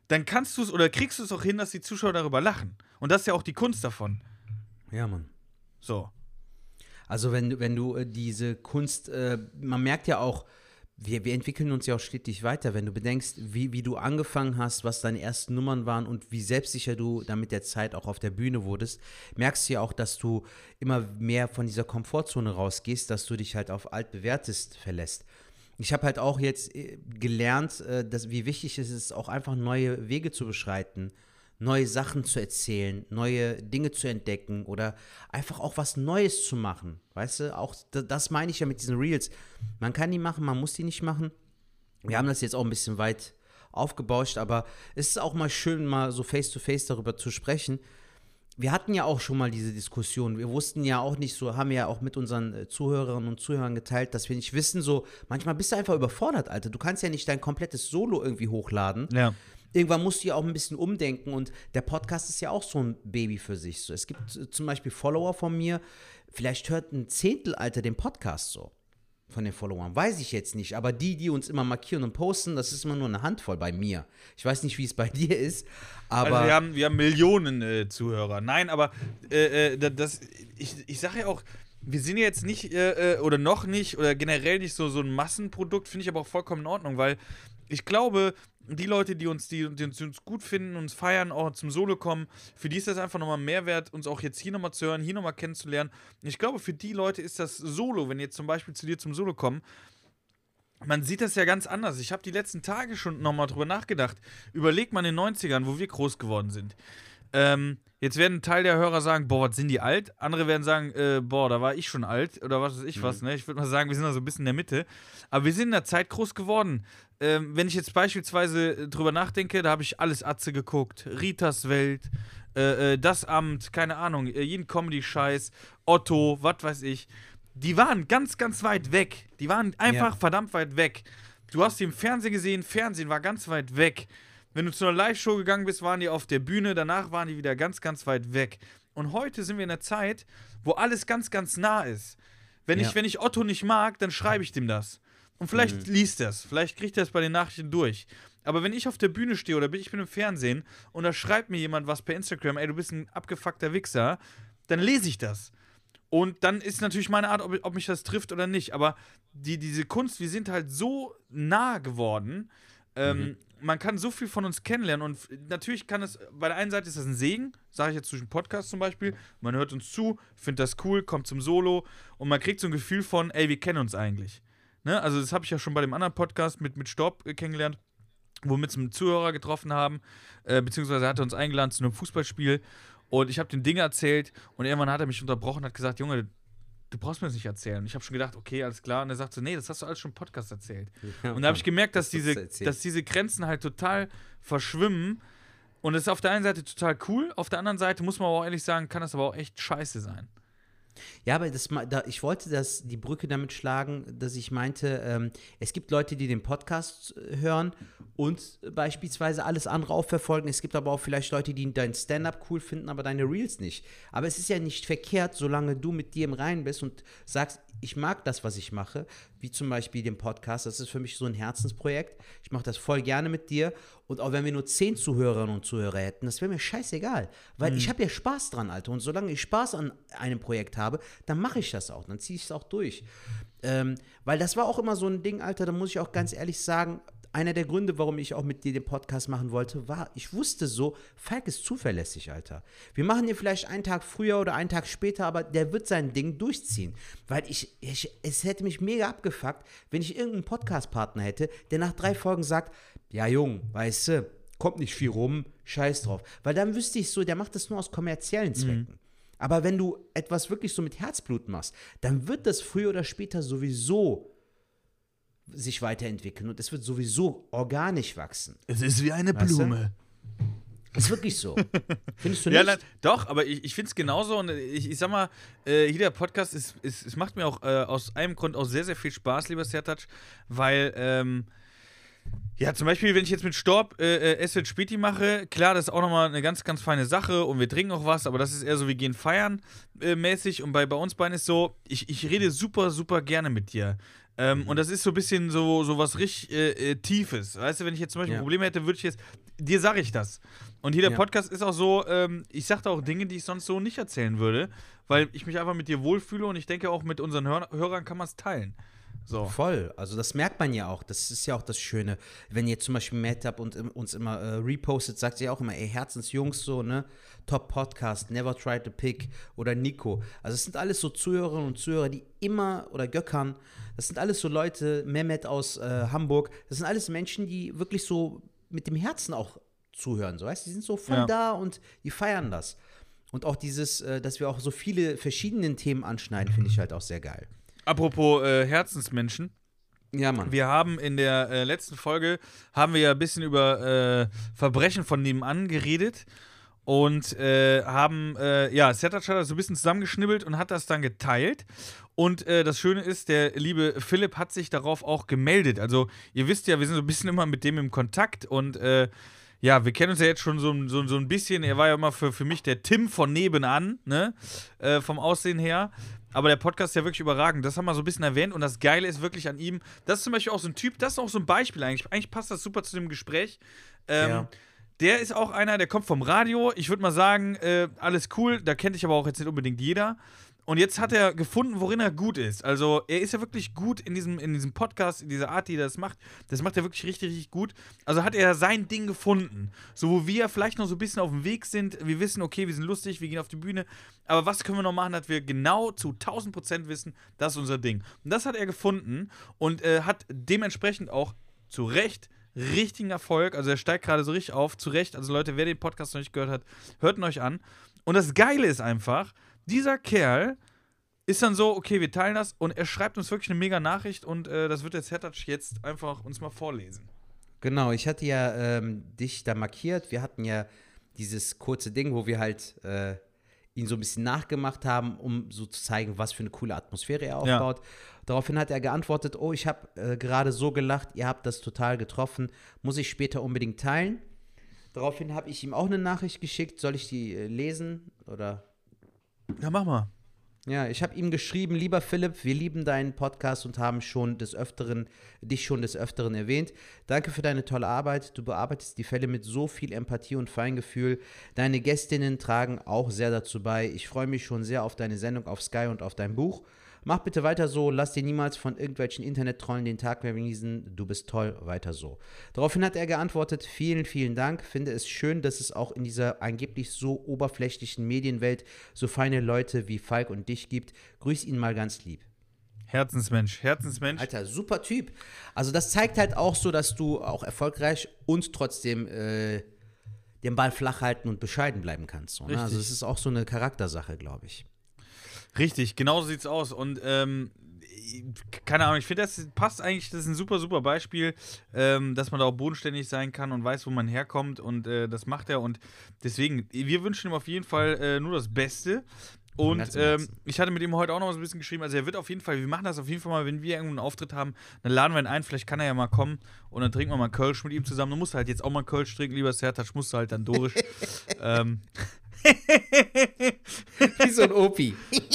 dann kannst du es oder kriegst du es auch hin, dass die Zuschauer darüber lachen. Und das ist ja auch die Kunst davon. Ja, Mann. So. Also wenn, du- wenn du äh, diese Kunst, äh, man merkt ja auch, wir, wir entwickeln uns ja auch stetig weiter. Wenn du bedenkst, wie, wie du angefangen hast, was deine ersten Nummern waren und wie selbstsicher du dann mit der Zeit auch auf der Bühne wurdest, merkst du ja auch, dass du immer mehr von dieser Komfortzone rausgehst, dass du dich halt auf altbewährtes verlässt. Ich habe halt auch jetzt äh, gelernt, äh, dass, wie wichtig es ist, auch einfach neue Wege zu beschreiten, neue Sachen zu erzählen, neue Dinge zu entdecken oder einfach auch was Neues zu machen. Weißt du, auch da- das meine ich ja mit diesen Reels. Man kann die machen, man muss die nicht machen. Wir haben das jetzt auch ein bisschen weit aufgebauscht, aber es ist auch mal schön, mal so face-to-face darüber zu sprechen. Wir hatten ja auch schon mal diese Diskussion. Wir wussten ja auch nicht so, haben ja auch mit unseren äh, Zuhörerinnen und Zuhörern geteilt, dass wir nicht wissen, so, manchmal bist du einfach überfordert, Alter. Du kannst ja nicht dein komplettes Solo irgendwie hochladen. Ja. Irgendwann musst du ja auch ein bisschen umdenken und der Podcast ist ja auch so ein Baby für sich. So, es gibt zum Beispiel Follower von mir, vielleicht hört ein Zehntel, Alter, den Podcast so. Von den Followern. Weiß ich jetzt nicht. Aber die, die uns immer markieren und posten, das ist immer nur eine Handvoll bei mir. Ich weiß nicht, wie es bei dir ist. Aber also wir haben, wir haben Millionen äh, Zuhörer. Nein, aber äh, äh, da- das, ich, ich sage ja auch, wir sind jetzt nicht äh, äh, oder noch nicht oder generell nicht so, so ein Massenprodukt, finde ich aber auch vollkommen in Ordnung, weil ich glaube, die Leute, die uns, die, die uns, gut finden, uns feiern, auch zum Solo kommen, für die ist das einfach nochmal Mehrwert, uns auch jetzt hier nochmal zu hören, hier nochmal kennenzulernen. Ich glaube, für die Leute ist das Solo, wenn jetzt zum Beispiel zu dir zum Solo kommen, man sieht das ja ganz anders. Ich habe die letzten Tage schon nochmal drüber nachgedacht. Überleg mal in den 90ern, wo wir groß geworden sind. Ähm, jetzt werden ein Teil der Hörer sagen, boah, was sind die alt? Andere werden sagen, äh, boah, da war ich schon alt oder was weiß ich was. Ne? Ich würde mal sagen, wir sind da so ein bisschen in der Mitte. Aber wir sind in der Zeit groß geworden. Ähm, wenn ich jetzt beispielsweise äh, drüber nachdenke, da habe ich alles Atze geguckt. Ritas Welt, äh, äh, Das Amt, keine Ahnung, äh, jeden Comedy-Scheiß, Otto, was weiß ich. Die waren ganz, ganz weit weg. Die waren einfach Ja. verdammt weit weg. Du hast die im Fernsehen gesehen, Fernsehen war ganz weit weg. Wenn du zu einer Live-Show gegangen bist, waren die auf der Bühne, danach waren die wieder ganz, ganz weit weg. Und heute sind wir in einer Zeit, wo alles ganz, ganz nah ist. Wenn, Ja. ich, wenn ich Otto nicht mag, dann schreibe ich dem das. Und vielleicht liest er es, vielleicht kriegt er es bei den Nachrichten durch. Aber wenn ich auf der Bühne stehe oder bin, ich bin im Fernsehen und da schreibt mir jemand was per Instagram, ey, du bist ein abgefuckter Wichser, dann lese ich das. Und dann ist natürlich meine Art, ob, ob mich das trifft oder nicht. Aber die, diese Kunst, wir sind halt so nah geworden. Ähm, Mhm. Man kann so viel von uns kennenlernen. Und natürlich kann es, bei der einen Seite ist das ein Segen, sage ich jetzt den Podcast zum Beispiel. Man hört uns zu, findet das cool, kommt zum Solo und man kriegt so ein Gefühl von, ey, wir kennen uns eigentlich. Ne? Also, das habe ich ja schon bei dem anderen Podcast mit, mit Stopp äh, kennengelernt, wo wir einem Zuhörer getroffen haben, äh, beziehungsweise hat er uns eingeladen zu einem Fußballspiel. Und ich habe den Dinge erzählt und irgendwann hat er mich unterbrochen und hat gesagt, Junge, du brauchst mir das nicht erzählen. Und ich habe schon gedacht, okay, alles klar. Und er sagt so, nee, das hast du alles schon im Podcast erzählt. Und da habe ich gemerkt, dass diese, dass diese Grenzen halt total verschwimmen. Und das ist auf der einen Seite total cool, auf der anderen Seite muss man aber auch ehrlich sagen, kann das aber auch echt scheiße sein. Ja, aber das, da, ich wollte das, die Brücke damit schlagen, dass ich meinte, ähm, es gibt Leute, die den Podcast äh, hören und beispielsweise alles andere auch verfolgen. Es gibt aber auch vielleicht Leute, die dein Stand-up cool finden, aber deine Reels nicht. Aber es ist ja nicht verkehrt, solange du mit dir im Reinen bist und sagst, ich mag das, was ich mache, wie zum Beispiel den Podcast. Das ist für mich so ein Herzensprojekt. Ich mache das voll gerne mit dir. Und auch wenn wir nur zehn Zuhörerinnen und Zuhörer hätten, das wäre mir scheißegal. Weil ich habe ja Spaß dran, Alter. Und solange ich Spaß an einem Projekt habe, dann mache ich das auch. Dann ziehe ich es auch durch. Ähm, weil das war auch immer so ein Ding, Alter, da muss ich auch ganz ehrlich sagen, einer der Gründe, warum ich auch mit dir den Podcast machen wollte, war, ich wusste so, Falk ist zuverlässig, Alter. Wir machen ihn vielleicht einen Tag früher oder einen Tag später, aber der wird sein Ding durchziehen. Weil ich, ich es hätte mich mega abgefuckt, wenn ich irgendeinen Podcast-Partner hätte, der nach drei Folgen sagt, ja Jung, weißt du, kommt nicht viel rum, scheiß drauf. Weil dann wüsste ich so, der macht das nur aus kommerziellen Zwecken. Aber wenn du etwas wirklich so mit Herzblut machst, dann wird das früher oder später sowieso sich weiterentwickeln und es wird sowieso organisch wachsen. Es ist wie eine Weißt du? Blume. Ist wirklich so. Findest du Ja, nicht? na, doch, aber ich, ich finde es genauso und ich, ich sag mal, äh, hier der Podcast ist, ist, es macht mir auch äh, aus einem Grund auch sehr, sehr viel Spaß, lieber Sertac, weil, ähm, ja, zum Beispiel, wenn ich jetzt mit Storb äh, äh, SL Späti mache, klar, das ist auch nochmal eine ganz, ganz feine Sache und wir trinken auch was, aber das ist eher so, wir gehen feiern äh, mäßig und bei, bei uns beiden ist so, ich, ich rede super, super gerne mit dir. Ähm, Und das ist so ein bisschen so, so was richtig äh, äh, Tiefes. Weißt du, wenn ich jetzt zum Beispiel Ja. Probleme hätte, würde ich jetzt, dir sage ich das. Und hier der Ja. Podcast ist auch so, ähm, ich sage da auch Dinge, die ich sonst so nicht erzählen würde, weil ich mich einfach mit dir wohlfühle und ich denke auch mit unseren Hör Hörern kann man es teilen. So. Voll. Also das merkt man ja auch. Das ist ja auch das Schöne. Wenn jetzt zum Beispiel Metup und im- uns immer äh, repostet, sagt sie auch immer, ey, Herzensjungs, so, ne? Top Podcast, Never Try to Pick oder Nico. Also es sind alles so Zuhörerinnen und Zuhörer, die immer, oder Göckern, das sind alles so Leute, Mehmet aus äh, Hamburg, das sind alles Menschen, die wirklich so mit dem Herzen auch zuhören, so weißt du? Die sind so voll Ja. da und die feiern das. Und auch dieses, äh, dass wir auch so viele verschiedene Themen anschneiden, finde ich halt auch sehr geil. Apropos äh, Herzensmenschen. Ja, Mann. Wir haben in der äh, letzten Folge haben wir ja ein bisschen über äh, Verbrechen von nebenan geredet und äh, haben, äh, ja, Sertac hat das so ein bisschen zusammengeschnibbelt und hat das dann geteilt. Und äh, das Schöne ist, der liebe Philipp hat sich darauf auch gemeldet. Also, ihr wisst ja, wir sind so ein bisschen immer mit dem im Kontakt und äh, ja, wir kennen uns ja jetzt schon so, so, so ein bisschen. Er war ja immer für, für mich der Tim von nebenan, ne? Äh, vom Aussehen her. Aber der Podcast ist ja wirklich überragend. Das haben wir so ein bisschen erwähnt. Und das Geile ist wirklich an ihm, das ist zum Beispiel auch so ein Typ, das ist auch so ein Beispiel eigentlich. Eigentlich passt das super zu dem Gespräch. Ähm, Ja. Der ist auch einer, der kommt vom Radio. Ich würde mal sagen, äh, alles cool. Da kennt dich aber auch jetzt nicht unbedingt jeder. Und jetzt hat er gefunden, worin er gut ist. Also, er ist ja wirklich gut in diesem, in diesem Podcast, in dieser Art, die er das macht. Das macht er wirklich richtig, richtig gut. Also hat er sein Ding gefunden. So, wo wir vielleicht noch so ein bisschen auf dem Weg sind. Wir wissen, okay, wir sind lustig, wir gehen auf die Bühne. Aber was können wir noch machen, dass wir genau zu 1000 Prozent wissen, das ist unser Ding. Und das hat er gefunden und äh, hat dementsprechend auch zu Recht richtigen Erfolg. Also er steigt gerade so richtig auf, zu Recht. Also Leute, wer den Podcast noch nicht gehört hat, hört ihn euch an. Und das Geile ist einfach, dieser Kerl ist dann so, okay, wir teilen das und er schreibt uns wirklich eine mega Nachricht und äh, das wird der Zertatsch jetzt einfach uns mal vorlesen. Genau, ich hatte ja ähm, dich da markiert. Wir hatten ja dieses kurze Ding, wo wir halt äh, ihn so ein bisschen nachgemacht haben, um so zu zeigen, was für eine coole Atmosphäre er Ja. aufbaut. Daraufhin hat er geantwortet, oh, ich habe äh, gerade so gelacht, ihr habt das total getroffen, muss ich später unbedingt teilen. Daraufhin habe ich ihm auch eine Nachricht geschickt, soll ich die äh, lesen oder Ja, mach mal. Ja, ich habe ihm geschrieben, lieber Philipp, wir lieben deinen Podcast und haben schon des Öfteren, dich schon des Öfteren erwähnt. Danke für deine tolle Arbeit. Du bearbeitest die Fälle mit so viel Empathie und Feingefühl. Deine Gästinnen tragen auch sehr dazu bei. Ich freue mich schon sehr auf deine Sendung auf Sky und auf dein Buch. Mach bitte weiter so, lass dir niemals von irgendwelchen Internettrollen den Tag vermiesen. Du bist toll, weiter so. Daraufhin hat er geantwortet: Vielen, vielen Dank. Finde es schön, dass es auch in dieser angeblich so oberflächlichen Medienwelt so feine Leute wie Falk und dich gibt. Grüß ihn mal ganz lieb. Herzensmensch, Herzensmensch. Alter, super Typ. Also, das zeigt halt auch so, dass du auch erfolgreich und trotzdem äh, den Ball flach halten und bescheiden bleiben kannst. So, ne? Also, es ist auch so eine Charaktersache, glaube ich. Richtig, genau so sieht's aus. Und ähm, keine Ahnung, ich finde, das passt eigentlich, das ist ein super, super Beispiel, ähm, dass man da auch bodenständig sein kann und weiß, wo man herkommt und äh, das macht er. Und deswegen, wir wünschen ihm auf jeden Fall äh, nur das Beste. Und ähm, ich hatte mit ihm heute auch noch so ein bisschen geschrieben. Also, er wird auf jeden Fall, wir machen das auf jeden Fall mal, wenn wir irgendwo einen Auftritt haben, dann laden wir ihn ein. Vielleicht kann er ja mal kommen und dann trinken wir mal Kölsch mit ihm zusammen. Du musst halt jetzt auch mal Kölsch trinken, lieber Sertac, musst du halt dann durch. ähm, Wie so ein Opi.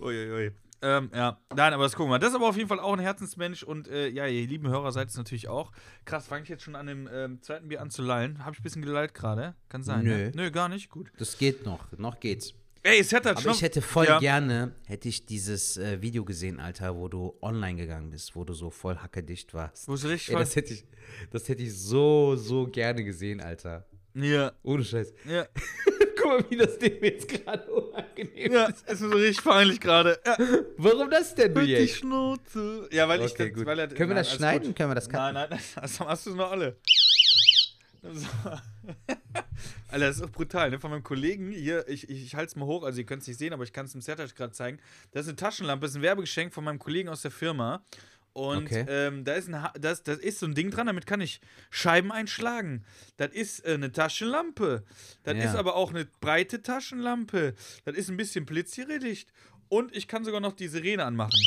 Uiuiui. Ähm, ja, nein, aber das gucken wir mal. Das ist aber auf jeden Fall auch ein Herzensmensch und äh, ja, ihr lieben Hörer seid es natürlich auch. Krass, fange ich jetzt schon an dem ähm, zweiten Bier an zu lallen? Habe ich ein bisschen gelallt gerade? Kann sein. Nö. Ne? Nö, gar nicht. Gut. Das geht noch. Noch geht's. Ey, es hat halt Aber schon. ich hätte voll ja. gerne, hätte ich dieses äh, Video gesehen, Alter, wo du online gegangen bist, wo du so voll hackedicht warst. Wo ist richtig Ey, das hätte ich, das hätte ich so, so gerne gesehen, Alter. Ja, Ohne Scheiß. ja. Guck mal, wie das dem jetzt gerade unangenehm Ja, ist. ist mir so richtig peinlich gerade. Ja. Warum das denn, du Halt die jetzt? Schnauze. Ja, weil ich Okay, das, gut. weil er, Können wir nein, das alles schneiden? gut. Können wir das Nein, cutten? nein, das hast du noch alle. So. Alter, das ist auch brutal, ne? Von meinem Kollegen hier, ich, ich, ich halte es mal hoch, also ihr könnt es nicht sehen, aber ich kann es im Sertac gerade zeigen. Das ist eine Taschenlampe, das ist ein Werbegeschenk von meinem Kollegen aus der Firma. Und Okay. ähm, da ist ein, Ha- das, das ist so ein Ding dran, damit kann ich Scheiben einschlagen. Das ist äh, eine Taschenlampe. Das Ja. ist aber auch eine breite Taschenlampe. Das ist ein bisschen blitzgeredicht. Und ich kann sogar noch die Sirene anmachen.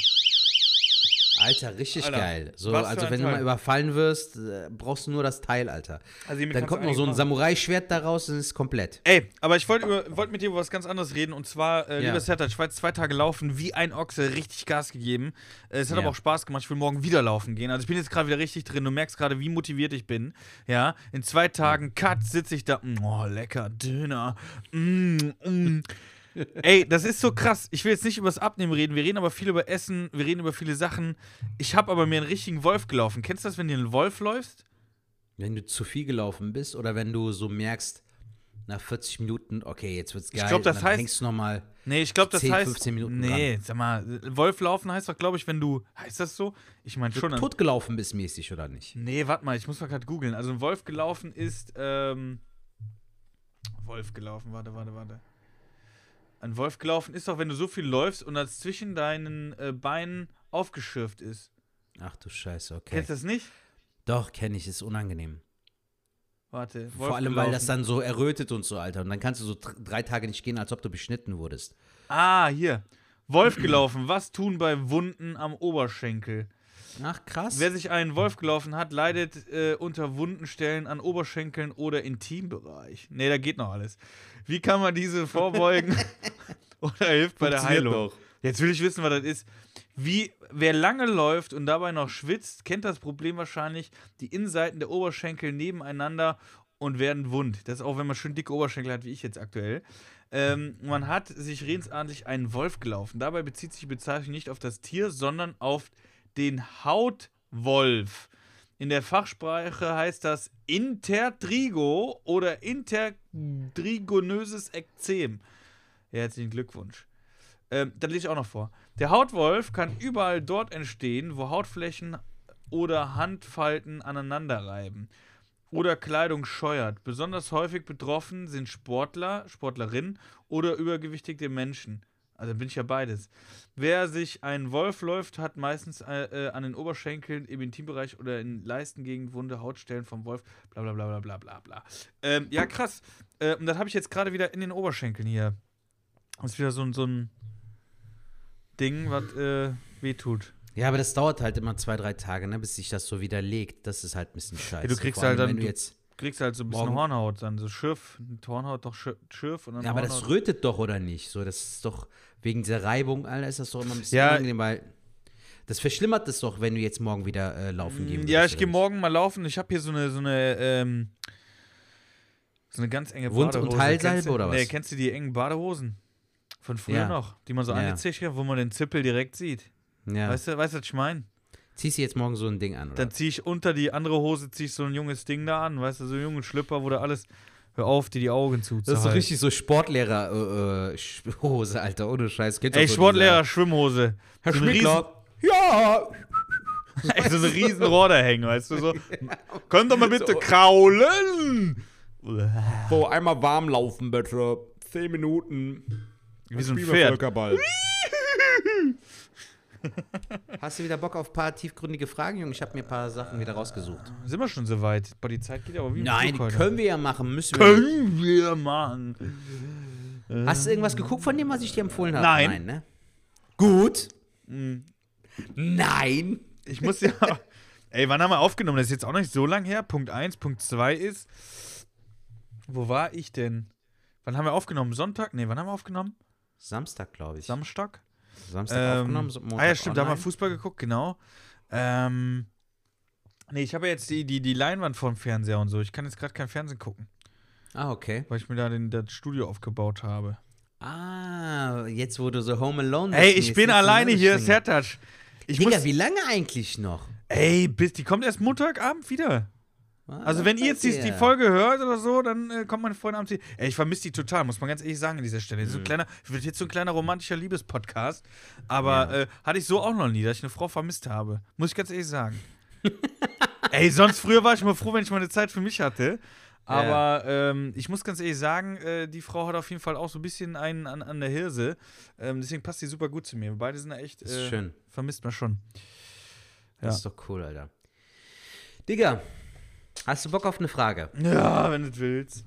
Alter, richtig Alter, geil. So, also wenn du Teil. mal überfallen wirst, äh, brauchst du nur das Teil, Alter. Also Dann kommt du noch so ein Samurai-Schwert daraus und ist komplett. Ey, aber ich wollte wollte mit dir über was ganz anderes reden und zwar, äh, Ja. lieber Sertac, ich war jetzt zwei Tage laufen, wie ein Ochse, richtig Gas gegeben. Äh, es hat Ja. aber auch Spaß gemacht, ich will morgen wieder laufen gehen. Also ich bin jetzt gerade wieder richtig drin, du merkst gerade, wie motiviert ich bin. Ja, in zwei Tagen, Cut, sitze ich da, mm, oh, lecker, Döner, mm, mm. Ey, das ist so krass. Ich will jetzt nicht über das Abnehmen reden. Wir reden aber viel über Essen. Wir reden über viele Sachen. Ich habe aber mir einen richtigen Wolf gelaufen. Kennst du das, wenn dir ein Wolf läufst? Wenn du zu viel gelaufen bist oder wenn du so merkst, nach 40 Minuten, okay, jetzt wird's Ich geil. glaub, das und dann heißt- hängst du noch mal. Nee, ich glaube, das 10, heißt. 15 Minuten nee, sag mal, Wolf laufen heißt doch, glaube ich, wenn du. Heißt das so? Ich meine schon. Du tot gelaufen bist mäßig, oder nicht? nee, warte mal, ich muss mal gerade googeln. Also ein Wolf gelaufen ist. Ähm, Wolf gelaufen, warte, warte, warte. Ein Wolf gelaufen ist doch, wenn du so viel läufst und das zwischen deinen äh, Beinen aufgeschürft ist. Ach du Scheiße, okay. Kennst du das nicht? Doch, kenne ich, ist unangenehm. Warte. Vor allem, weil das dann so errötet und so, Alter. Und dann kannst du so dr- drei Tage nicht gehen, als ob du beschnitten wurdest. Ah, hier. Wolf gelaufen. Was tun bei Wunden am Oberschenkel? Ach, krass. Wer sich einen Wolf gelaufen hat, leidet äh, unter wunden Stellen an Oberschenkeln oder Intimbereich. Nee, da geht noch alles. Wie kann man diese vorbeugen oder hilft bei der Heilung? doch. Jetzt will ich wissen, was das ist. Wie, wer lange läuft und dabei noch schwitzt, kennt das Problem wahrscheinlich. Die Innenseiten der Oberschenkel nebeneinander und werden wund. Das ist auch, wenn man schön dicke Oberschenkel hat, wie ich jetzt aktuell. Ähm, man hat sich redensartlich einen Wolf gelaufen. Dabei bezieht sich die Bezeichnung nicht auf das Tier, sondern auf den Hautwolf. In der Fachsprache heißt das Intertrigo oder intertrigonöses Ekzem. Herzlichen Glückwunsch. Ähm, das lese ich auch noch vor. Der Hautwolf kann überall dort entstehen, wo Hautflächen oder Handfalten aneinander reiben oder Kleidung scheuert. Besonders häufig betroffen sind Sportler, Sportlerinnen oder übergewichtige Menschen. Also bin ich ja beides. Wer sich einen Wolf läuft, hat meistens äh, äh, an den Oberschenkeln, im Intimbereich oder in Leistengegend wunde Hautstellen vom Wolf. Bla bla bla bla bla bla bla. Ähm, ja, krass. Äh, und das habe ich jetzt gerade wieder in den Oberschenkeln hier. Das ist wieder so, ein- so ein Ding, was äh, wehtut. Ja, aber das dauert halt immer zwei, drei Tage, ne, bis sich das so wieder legt. Das ist halt ein bisschen scheiße. Ja, du kriegst Vor allem, halt dann- Wenn du- jetzt kriegst halt so ein bisschen Morgen- Hornhaut, dann so Schürf, Hornhaut doch Schürf und dann Ja, aber das Hornhaut. rötet doch, oder nicht? So, das ist doch, wegen dieser Reibung, Alter, ist das doch immer ein bisschen Ja. unangenehm, weil das verschlimmert es doch, wenn du jetzt morgen wieder äh, laufen gehen Mm, Ja, würdest, ich gehe morgen mal laufen. Ich habe hier so eine, so eine, ähm, so eine ganz enge Wund- und Badehose. Kennst du- oder was? Nee, kennst du die engen Badehosen? Von früher Ja. noch, die man so Ja. angezischt hat, wo man den Zippel direkt sieht. Ja. Weißt du, weißt du, was ich meine? Ziehst du jetzt morgen so ein Ding an, oder? Dann ziehe ich unter die andere Hose, ziehe ich so ein junges Ding da an, weißt du, so einen jungen Schlüpper, wo da alles, hör auf, dir die Augen zuzuhalten. das ist so richtig so Sportlehrer-Hose, äh, Hose, Alter, ohne Scheiß. Kennst Ey, so Sportlehrer, Schwimmhose. Herr so eine Schmickler. Ja! Ey, so eine riesen Rohr hängen, weißt du, so. Könnt ihr mal bitte kraulen? So, einmal warm laufen, bitte. Zehn Minuten. Wie so ein Pferd. Völkerball. Hast du wieder Bock auf ein paar tiefgründige Fragen, Junge? Ich habe mir ein paar Sachen wieder rausgesucht. Sind wir schon so weit? Boah, die Zeit geht aber wie Nein, können wir ja machen, müssen wir. Können wir machen. Hast du irgendwas geguckt von dem, was ich dir empfohlen habe? Nein. ne? Gut. Hm. Nein. Ich muss ja. Ey, wann haben wir aufgenommen? Das ist jetzt auch nicht so lang her. Punkt 1, Punkt 2 ist. Wo war ich denn? Wann haben wir aufgenommen? Sonntag? Nee, wann haben wir aufgenommen? Samstag, glaube ich. Samstag? Samstag Ähm, aufgenommen. so Montag ah ja, stimmt, da haben wir online. Fußball geguckt, genau. Ähm. Nee, ich habe ja jetzt die, die, die Leinwand vorm Fernseher und so. Ich kann jetzt gerade kein Fernsehen gucken, Ah, okay. weil ich mir da den, das Studio aufgebaut habe. Ah, jetzt wo du so Home Alone bist. Ey, ich bin so alleine eine hier. Sertac. Ich Digga, muss, wie lange eigentlich noch? ey, bis, die kommt erst Montagabend wieder. Ah, Also das wenn ihr jetzt die, die. Folge hört oder so, dann äh, kommt meine Freundin abends. Ey, ich vermisse die total, muss man ganz ehrlich sagen an dieser Stelle. Mhm. So ein kleiner, wird jetzt so ein kleiner romantischer Liebespodcast. Aber äh, hatte ich so auch noch nie, dass ich eine Frau vermisst habe. Muss ich ganz ehrlich sagen. Ey, sonst früher war ich mal froh, wenn ich mal eine Zeit für mich hatte. Aber ähm, ich muss ganz ehrlich sagen, äh, die Frau hat auf jeden Fall auch so ein bisschen einen an, an der Hirse. Ähm, deswegen passt sie super gut zu mir. Beide sind echt. Äh, schön. Vermisst man schon. Ja. Das ist doch cool, Alter. Digga, hast du Bock auf eine Frage? Ja, wenn du willst.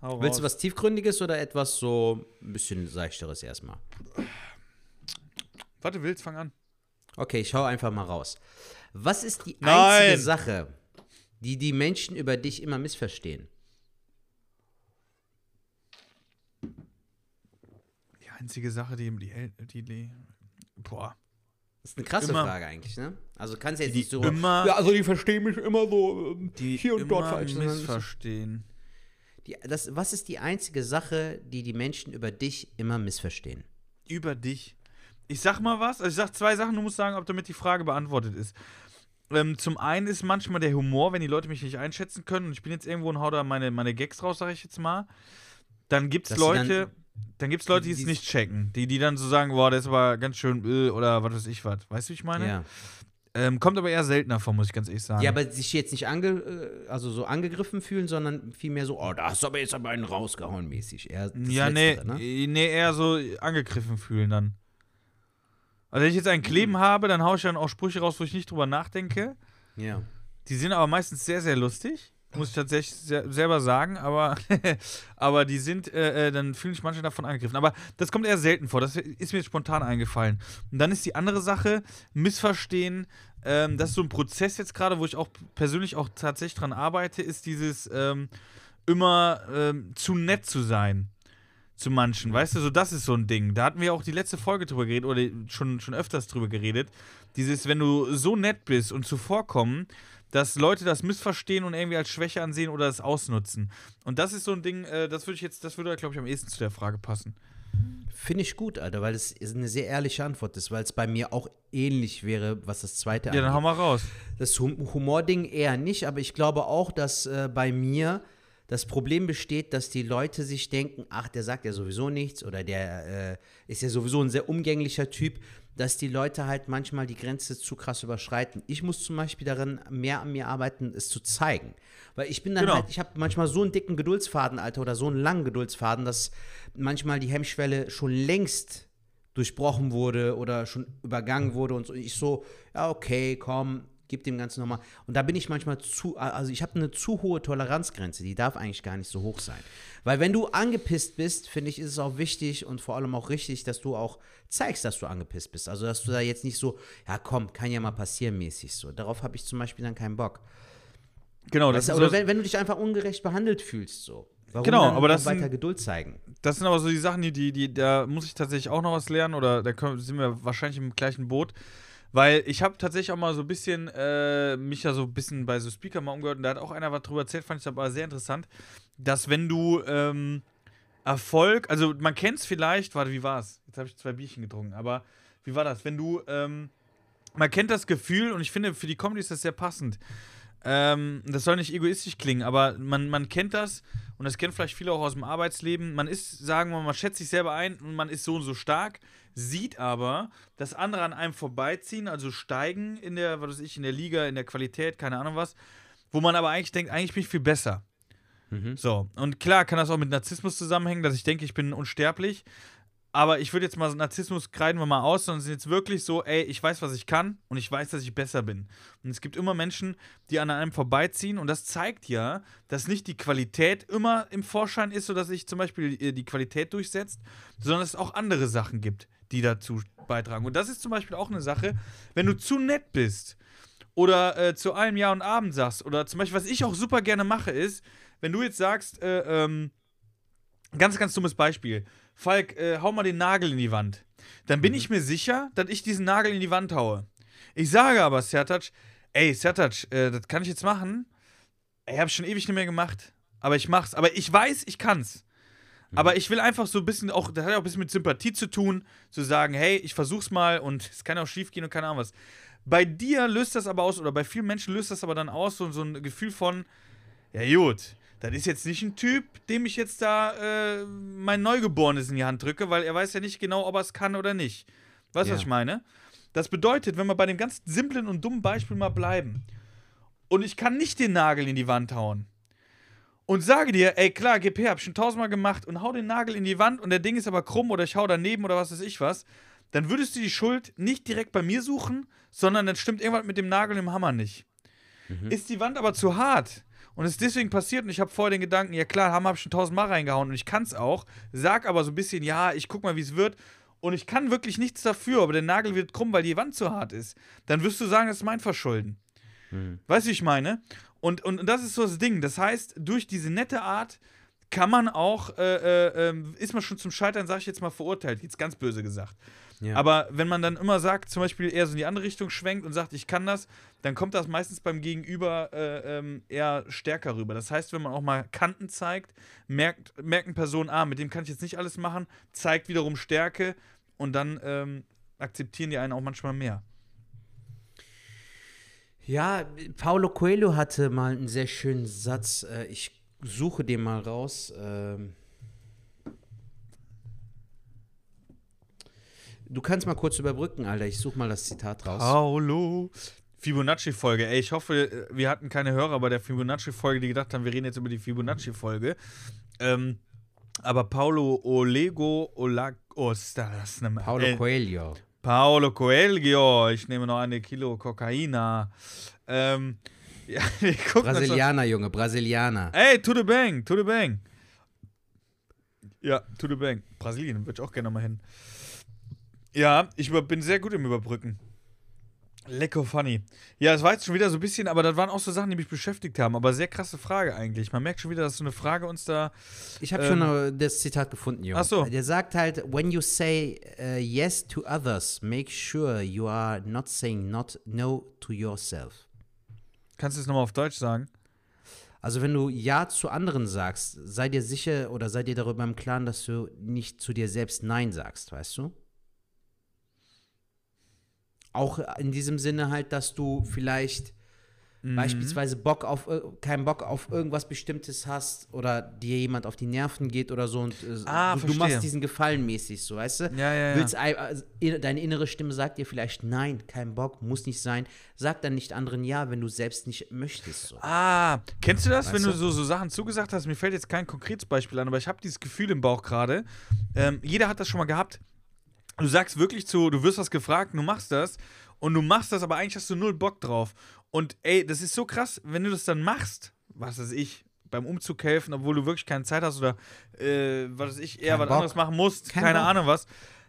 Hau Willst du raus. was Tiefgründiges oder etwas so ein bisschen Seichteres erstmal? Warte, willst, fang an. Okay, ich hau einfach mal raus. Was ist die Nein. einzige Sache, die die Menschen über dich immer missverstehen? Die einzige Sache, die die, die, die boah, Das ist eine krasse Immer. Frage eigentlich, ne? Also kannst du jetzt die nicht so. immer, Ja, also die verstehen mich immer so ähm, die hier und dort falsch. sondern- missverstehen. Die, das, was ist die einzige Sache, die die Menschen über dich immer missverstehen? Über dich. Ich sag mal was, also ich sag zwei Sachen, du musst sagen, ob damit die Frage beantwortet ist. Ähm, zum einen ist manchmal der Humor, wenn die Leute mich nicht einschätzen können und ich bin jetzt irgendwo und hau da meine, meine Gags raus, sag ich jetzt mal. Dann gibt's Dass sie dann- dann, gibt's Leute, die es nicht checken. Die, die dann so sagen, boah, das ist aber ganz schön äh, oder was weiß ich was. Weißt du, wie ich meine? Ja. Ähm, kommt aber eher seltener vor, muss ich ganz ehrlich sagen. Ja, aber sich jetzt nicht ange, äh, also so angegriffen fühlen, sondern vielmehr so, oh, da hast du aber jetzt aber einen rausgehauen mäßig. Eher ja, nee, Letztere, ne? äh, nee, eher so angegriffen fühlen dann. Also wenn ich jetzt einen Kleben habe, dann haue ich dann auch Sprüche raus, wo ich nicht drüber nachdenke. Ja. Die sind aber meistens sehr, sehr lustig. Muss ich tatsächlich selber sagen, aber, aber die sind, äh, äh, dann fühle ich manche davon angegriffen. Aber das kommt eher selten vor. Das ist mir spontan eingefallen. Und dann ist die andere Sache, Missverstehen. Ähm, das ist so ein Prozess jetzt gerade, wo ich auch persönlich auch tatsächlich dran arbeite, ist dieses ähm, immer ähm, zu nett zu sein zu manchen. Weißt du, so das ist so ein Ding. Da hatten wir auch die letzte Folge drüber geredet oder schon, schon öfters drüber geredet. Dieses, wenn du so nett bist und zuvorkommen, dass Leute das missverstehen und irgendwie als Schwäche ansehen oder es ausnutzen. Und das ist so ein Ding, äh, das würde ich jetzt, das würde, glaube ich, am ehesten zu der Frage passen. Finde ich gut, Alter, weil es eine sehr ehrliche Antwort ist, weil es bei mir auch ähnlich wäre, was das zweite Ja, dann hau mal raus. Das Hum Humording eher nicht, aber ich glaube auch, dass äh, bei mir das Problem besteht, dass die Leute sich denken, ach, der sagt ja sowieso nichts oder der äh, ist ja sowieso ein sehr umgänglicher Typ, dass die Leute halt manchmal die Grenze zu krass überschreiten. Ich muss zum Beispiel darin mehr an mir arbeiten, es zu zeigen. Weil ich bin dann Genau. halt, ich habe manchmal so einen dicken Geduldsfaden, Alter, oder so einen langen Geduldsfaden, dass manchmal die Hemmschwelle schon längst durchbrochen wurde oder schon übergangen wurde und so. ich so, ja, okay, komm, gib dem Ganzen nochmal. Und da bin ich manchmal zu, also ich habe eine zu hohe Toleranzgrenze, die darf eigentlich gar nicht so hoch sein. Weil wenn du angepisst bist, finde ich, ist es auch wichtig und vor allem auch richtig, dass du auch zeigst, dass du angepisst bist. Also, dass du da jetzt nicht so, ja komm, kann ja mal passieren mäßig so. Darauf habe ich zum Beispiel dann keinen Bock. Genau, das ist oder so, wenn, wenn du dich einfach ungerecht behandelt fühlst, so. Warum Genau, aber das weiter sind- Geduld zeigen? das sind aber so die Sachen, die, die, die, da muss ich tatsächlich auch noch was lernen oder da können, sind wir wahrscheinlich im gleichen Boot. Weil ich habe tatsächlich auch mal so ein bisschen, äh, mich ja so ein bisschen bei so Speaker mal umgehört und da hat auch einer was drüber erzählt, fand ich aber sehr interessant, dass wenn du ähm, Erfolg, also man kennt es vielleicht, warte, wie war es? Jetzt habe ich zwei Bierchen getrunken, aber wie war das? Wenn du, ähm, man kennt das Gefühl und ich finde, für die Comedy ist das sehr passend. Ähm, das soll nicht egoistisch klingen, aber man, man kennt das und das kennen vielleicht viele auch aus dem Arbeitsleben. Man ist, sagen wir mal, man schätzt sich selber ein und man ist so und so stark, sieht aber, dass andere an einem vorbeiziehen, also steigen in der, was weiß ich, in der Liga, in der Qualität, keine Ahnung was, wo man aber eigentlich denkt, eigentlich bin ich viel besser. So, und klar kann das auch mit Narzissmus zusammenhängen, dass ich denke, ich bin unsterblich. Aber ich würde jetzt mal Narzissmus kreiden wir mal aus, sondern es ist jetzt wirklich so, ey, ich weiß, was ich kann und ich weiß, dass ich besser bin. Und es gibt immer Menschen, die an einem vorbeiziehen und das zeigt ja, dass nicht die Qualität immer im Vorschein ist, sodass sich zum Beispiel äh, die Qualität durchsetzt, sondern es auch andere Sachen gibt, die dazu beitragen. Und das ist zum Beispiel auch eine Sache, wenn du zu nett bist oder äh, zu allem Ja und Abend sagst oder zum Beispiel, was ich auch super gerne mache, ist, wenn du jetzt sagst, äh, ähm, ganz, ganz dummes Beispiel, Falk, äh, hau mal den Nagel in die Wand, dann bin ich mir sicher, dass ich diesen Nagel in die Wand haue. Ich sage aber, Sertac, ey, Sertac, äh, das kann ich jetzt machen. Ich schon ewig nicht mehr gemacht, aber ich mach's. Aber ich weiß, ich kann's. Aber ich will einfach so ein bisschen auch, das hat ja auch ein bisschen mit Sympathie zu tun, zu sagen, hey, ich versuch's mal und es kann auch schief gehen und keine Ahnung was. Bei dir löst das aber aus, oder bei vielen Menschen löst das aber dann aus, so, so ein Gefühl von, ja gut, das ist jetzt nicht ein Typ, dem ich jetzt da äh, mein Neugeborenes in die Hand drücke, weil er weiß ja nicht genau, ob er es kann oder nicht. Weißt du, Ja. was ich meine? Das bedeutet, wenn wir bei dem ganz simplen und dummen Beispiel mal bleiben und ich kann nicht den Nagel in die Wand hauen und sage dir, ey klar, GP hab ich schon tausendmal gemacht und hau den Nagel in die Wand und der Ding ist aber krumm oder ich hau daneben oder was weiß ich was, dann würdest du die Schuld nicht direkt bei mir suchen, sondern dann stimmt irgendwas mit dem Nagel und dem Hammer nicht. Ist die Wand aber zu hart und es ist deswegen passiert und ich habe vorher den Gedanken, ja klar, Hammer habe ich schon tausendmal reingehauen und ich kann es auch, sag aber so ein bisschen, ja, ich guck mal, wie es wird und ich kann wirklich nichts dafür, aber der Nagel wird krumm, weil die Wand zu hart ist, dann wirst du sagen, das ist mein Verschulden. Weißt du, wie ich meine? Und, und, und das ist so das Ding. Das heißt, durch diese nette Art kann man auch, äh, äh, ähm, ist man schon zum Scheitern, sag ich jetzt mal, verurteilt, jetzt ganz böse gesagt. Ja. Aber wenn man dann immer sagt, zum Beispiel eher so in die andere Richtung schwenkt und sagt, ich kann das, dann kommt das meistens beim Gegenüber äh, ähm, eher stärker rüber. Das heißt, wenn man auch mal Kanten zeigt, merkt, merken Personen, ah, mit dem kann ich jetzt nicht alles machen, zeigt wiederum Stärke und dann ähm, akzeptieren die einen auch manchmal mehr. Ja, Paulo Coelho hatte mal einen sehr schönen Satz. Äh, ich suche den mal raus. Ähm du kannst mal kurz überbrücken, Alter. Ich suche mal das Zitat raus. Paulo. Fibonacci-Folge. Ey, ich hoffe, äh, wir hatten keine Hörer bei der Fibonacci-Folge, die gedacht haben, wir reden jetzt über die Fibonacci-Folge. Ähm, aber Paulo Olego Olagos, das ist eine Paulo äh, Coelho. Paolo Coelho, ich nehme noch eine Kilo Kokaina. Ähm, ja, Brasilianer, Junge, Brasilianer. Ey, to the bang, to the bang. Ja, to the bang. Brasilien würde ich auch gerne mal hin. Ja, ich bin sehr gut im Überbrücken. Lecker funny. Ja, das war jetzt schon wieder so ein bisschen, aber das waren auch so Sachen, die mich beschäftigt haben. Aber sehr krasse Frage eigentlich. Man merkt schon wieder, dass so eine Frage uns da. Ich habe Ähm, schon äh, das Zitat gefunden, Junge. Ach so. Der sagt halt, when you say uh, yes to others, make sure you are not saying not no to yourself. Kannst du es nochmal auf Deutsch sagen? Also wenn du Ja zu anderen sagst, sei dir sicher oder sei dir darüber im Klaren, dass du nicht zu dir selbst Nein sagst, weißt du? Auch in diesem Sinne halt, dass du vielleicht Mhm. beispielsweise Bock auf ir- keinen Bock auf irgendwas Bestimmtes hast oder dir jemand auf die Nerven geht oder so und äh, Ah, du, du machst diesen Gefallen mäßig so, weißt du? Ja, ja, ja. Willst, also, in- deine innere Stimme sagt dir vielleicht nein, kein Bock, muss nicht sein. Sag dann nicht anderen ja, wenn du selbst nicht möchtest. So. Ah, kennst du das, Weißt wenn du du? so, so Sachen zugesagt hast? Mir fällt jetzt kein konkretes Beispiel an, aber ich habe dieses Gefühl im Bauch gerade. Ähm, jeder hat das schon mal gehabt. Du sagst wirklich zu, du wirst was gefragt, du machst das und du machst das, aber eigentlich hast du null Bock drauf. Und ey, das ist so krass, wenn du das dann machst, was weiß ich, beim Umzug helfen, obwohl du wirklich keine Zeit hast oder äh, was weiß ich, eher Kein was Bock. anderes machen musst, Kein keine Bock. Ahnung was,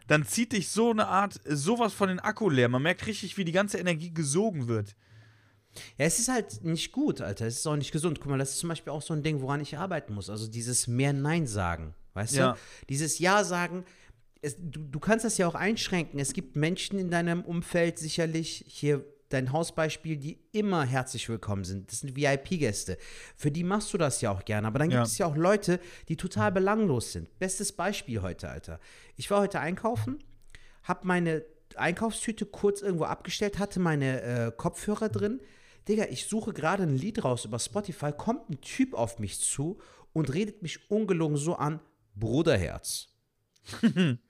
dann zieht dich so eine Art, sowas von den Akku leer. Man merkt richtig, wie die ganze Energie gesogen wird. Ja, es ist halt nicht gut, Alter. Es ist auch nicht gesund. Guck mal, das ist zum Beispiel auch so ein Ding, woran ich arbeiten muss. Also dieses mehr Nein sagen. Weißt Ja. du? Dieses Ja sagen. Es, du, du kannst das ja auch einschränken. Es gibt Menschen in deinem Umfeld sicherlich, hier dein Hausbeispiel, die immer herzlich willkommen sind. Das sind VIP-Gäste. Für die machst du das ja auch gerne. Aber dann gibt Ja. es ja auch Leute, die total belanglos sind. Bestes Beispiel heute, Alter. Ich war heute einkaufen, hab meine Einkaufstüte kurz irgendwo abgestellt, hatte meine äh, Kopfhörer drin. Digga, ich suche gerade ein Lied raus über Spotify, kommt ein Typ auf mich zu und redet mich ungelogen so an, Bruderherz.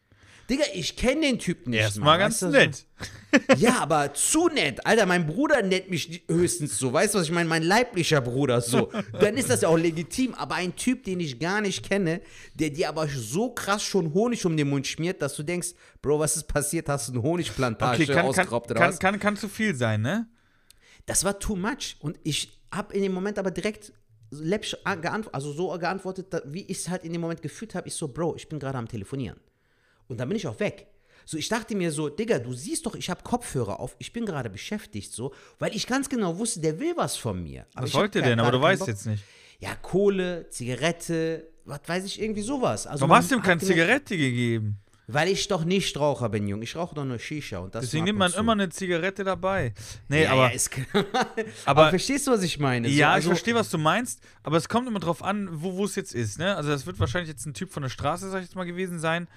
Digga, ich kenne den Typen nicht Erstmal ganz weißt du, nett. Ja, aber zu nett. Alter, mein Bruder nennt mich höchstens so. Weißt du, was ich meine? Mein leiblicher Bruder so. Dann ist das ja auch legitim. Aber ein Typ, den ich gar nicht kenne, der dir aber so krass schon Honig um den Mund schmiert, dass du denkst, Bro, was ist passiert? Hast du eine Honigplantage Okay, kann, kann, ausgeraubt oder kann, was? kann, kann zu viel sein, ne? Das war too much. Und ich habe in dem Moment aber direkt läppisch an- geantw- also so geantwortet, wie ich es halt in dem Moment gefühlt habe. Ich so, Bro, ich bin gerade am Telefonieren. Und dann bin ich auch weg. So, ich dachte mir so, Digga, du siehst doch, ich habe Kopfhörer auf, ich bin gerade beschäftigt, so, weil ich ganz genau wusste, der will was von mir. Aber Was ich hab wollt ihr gar- denn? Aber du weißt Bock. jetzt nicht. Ja, Kohle, Zigarette, was weiß ich, irgendwie sowas. Also Warum hast du ihm keine gemerkt- Zigarette gegeben? Weil ich doch nicht Raucher bin, Junge. Ich rauche doch nur Shisha und das Deswegen nimmt man zu. immer eine Zigarette dabei. Nee, ja, aber. ja, aber- aber, verstehst du, was ich meine? So, Ja, ich also- verstehe, was du meinst, aber es kommt immer drauf an, wo wo es jetzt ist, ne? Also das wird wahrscheinlich jetzt ein Typ von der Straße, sag ich jetzt mal, gewesen sein.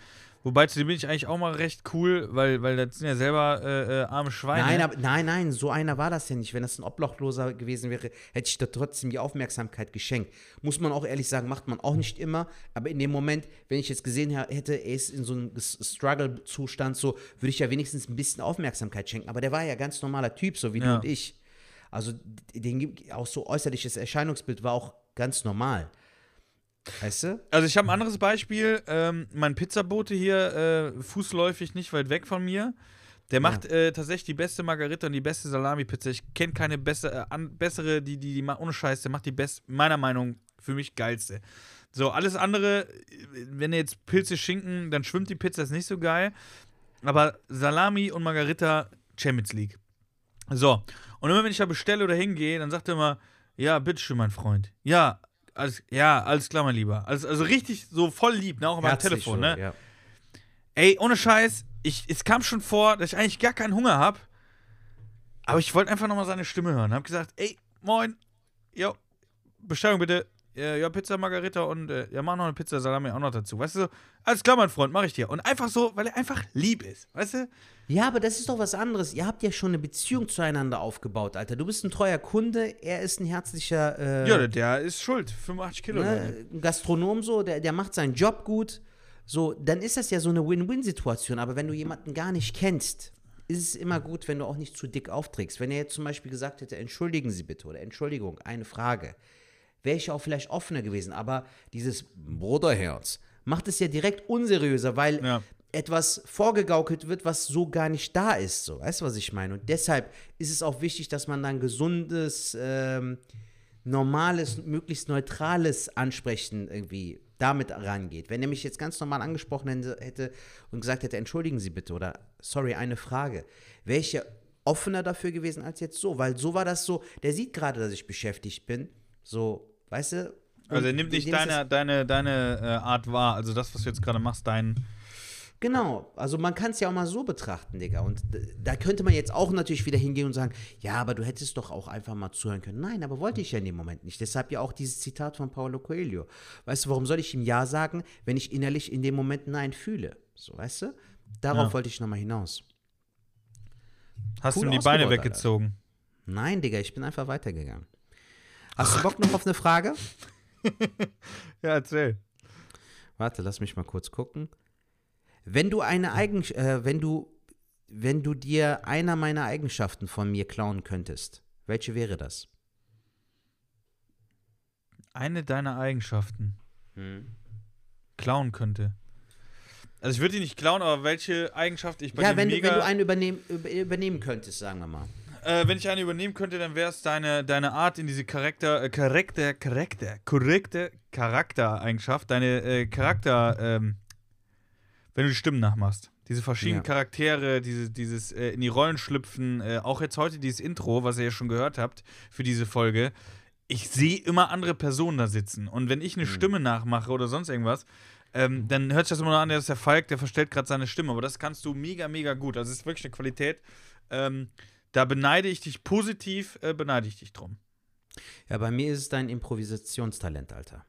Wobei zu dem bin ich eigentlich auch mal recht cool, weil, weil das sind ja selber äh, äh, arme Schweine. Nein, aber, nein, nein, so einer war das ja nicht. Wenn das ein Obdachloser gewesen wäre, hätte ich da trotzdem die Aufmerksamkeit geschenkt. Muss man auch ehrlich sagen, macht man auch nicht immer. Aber in dem Moment, wenn ich jetzt gesehen hätte, er ist in so einem Struggle-Zustand, so, würde ich ja wenigstens ein bisschen Aufmerksamkeit schenken. Aber der war ja ganz normaler Typ, so wie du Ja. und ich. Also, den, auch so äußerliches Erscheinungsbild war auch ganz normal. Weißt du? Also ich habe ein anderes Beispiel. Ähm, mein Pizzabote hier, äh, fußläufig nicht weit weg von mir. Der macht äh, tatsächlich die beste Margarita und die beste Salami-Pizza. Ich kenne keine besse, äh, an, bessere, die, die, die ohne Scheiß, der macht die best, meiner Meinung für mich geilste. So, alles andere, äh, wenn ihr jetzt Pilze schinken, dann schwimmt die Pizza, ist nicht so geil. Aber Salami und Margarita, Champions League. So, und immer wenn ich da bestelle oder hingehe, dann sagt er immer, ja, bitteschön, mein Freund. Ja, alles, ja, alles klar, mein Lieber. Also, also richtig so voll lieb, ne? Auch am Telefon, ne? Ja. Ey, ohne Scheiß, ich, es kam schon vor, dass ich eigentlich gar keinen Hunger habe. Aber ich wollte einfach nochmal seine Stimme hören. Hab gesagt, ey, moin, jo, Bestellung bitte. Ja, ja, Pizza Margarita und äh, ja, mach noch eine Pizza Salami auch noch dazu. Weißt du, alles klar, mein Freund, mach ich dir. Und einfach so, weil er einfach lieb ist. Weißt du? Ja, aber das ist doch was anderes. Ihr habt ja schon eine Beziehung zueinander aufgebaut, Alter. Du bist ein treuer Kunde, er ist ein herzlicher äh, Ja, der, ist schuld. 85 Kilo. Ne, ein Gastronom so, der, der macht seinen Job gut. So, dann ist das ja so eine Win-Win-Situation. Aber wenn du jemanden gar nicht kennst, ist es immer gut, wenn du auch nicht zu dick aufträgst. Wenn er jetzt zum Beispiel gesagt hätte, entschuldigen Sie bitte oder Entschuldigung, eine Frage, wäre ich auch vielleicht offener gewesen. Aber dieses Bruderherz macht es ja direkt unseriöser, weil Ja. etwas vorgegaukelt wird, was so gar nicht da ist. So, weißt du, was ich meine? Und deshalb ist es auch wichtig, dass man dann gesundes, ähm, normales, möglichst neutrales Ansprechen irgendwie damit rangeht. Wenn er mich jetzt ganz normal angesprochen hätte- hätte und gesagt hätte, entschuldigen Sie bitte oder sorry, eine Frage, wäre ich ja offener dafür gewesen als jetzt so, weil so war das so, der sieht gerade, dass ich beschäftigt bin, so, weißt du? Also er nimmt nicht deine, deine, deine äh, Art wahr. Also das, was du jetzt gerade machst, dein. Genau, also man kann es ja auch mal so betrachten, Digga. Und da könnte man jetzt auch natürlich wieder hingehen und sagen, ja, aber du hättest doch auch einfach mal zuhören können. Nein, aber wollte ich ja in dem Moment nicht. Deshalb ja auch dieses Zitat von Paulo Coelho. Weißt du, warum soll ich ihm Ja sagen, wenn ich innerlich in dem Moment Nein fühle? So, weißt du? Darauf Ja. wollte ich nochmal hinaus. Hast Cool du ihm die Beine ausgebaut, Alter. weggezogen? Nein, Digga, ich bin einfach weitergegangen. Hast du Bock noch auf eine Frage? Ja, erzähl. Warte, lass mich mal kurz gucken. Wenn du eine Eigen, äh, wenn du, wenn du dir einer meiner Eigenschaften von mir klauen könntest, welche wäre das? Eine deiner Eigenschaften klauen könnte. Also ich würde die nicht klauen, aber welche Eigenschaft ich bei ja, dir wenn, du- mega... wenn du einen übernehmen, über, übernehmen könntest, sagen wir mal. Äh, wenn ich eine übernehmen könnte, dann wäre es deine, deine Art in diese Charakter, äh, Charakter, Charakter, korrekte Charaktereigenschaft, deine äh, Charakter, ähm, wenn du die Stimmen nachmachst. Diese verschiedenen Ja. Charaktere, diese, dieses äh, in die Rollen schlüpfen, äh, auch jetzt heute dieses Intro, was ihr ja schon gehört habt für diese Folge. Ich sehe immer andere Personen da sitzen. Und wenn ich eine Stimme nachmache oder sonst irgendwas, ähm, dann hört sich das immer noch an, der ist der Falk, der verstellt gerade seine Stimme. Aber das kannst du mega, mega gut. Also es ist wirklich eine Qualität. Ähm, da beneide ich dich positiv, äh, beneide ich dich drum. Ja, bei mir ist es dein Improvisationstalent, Alter.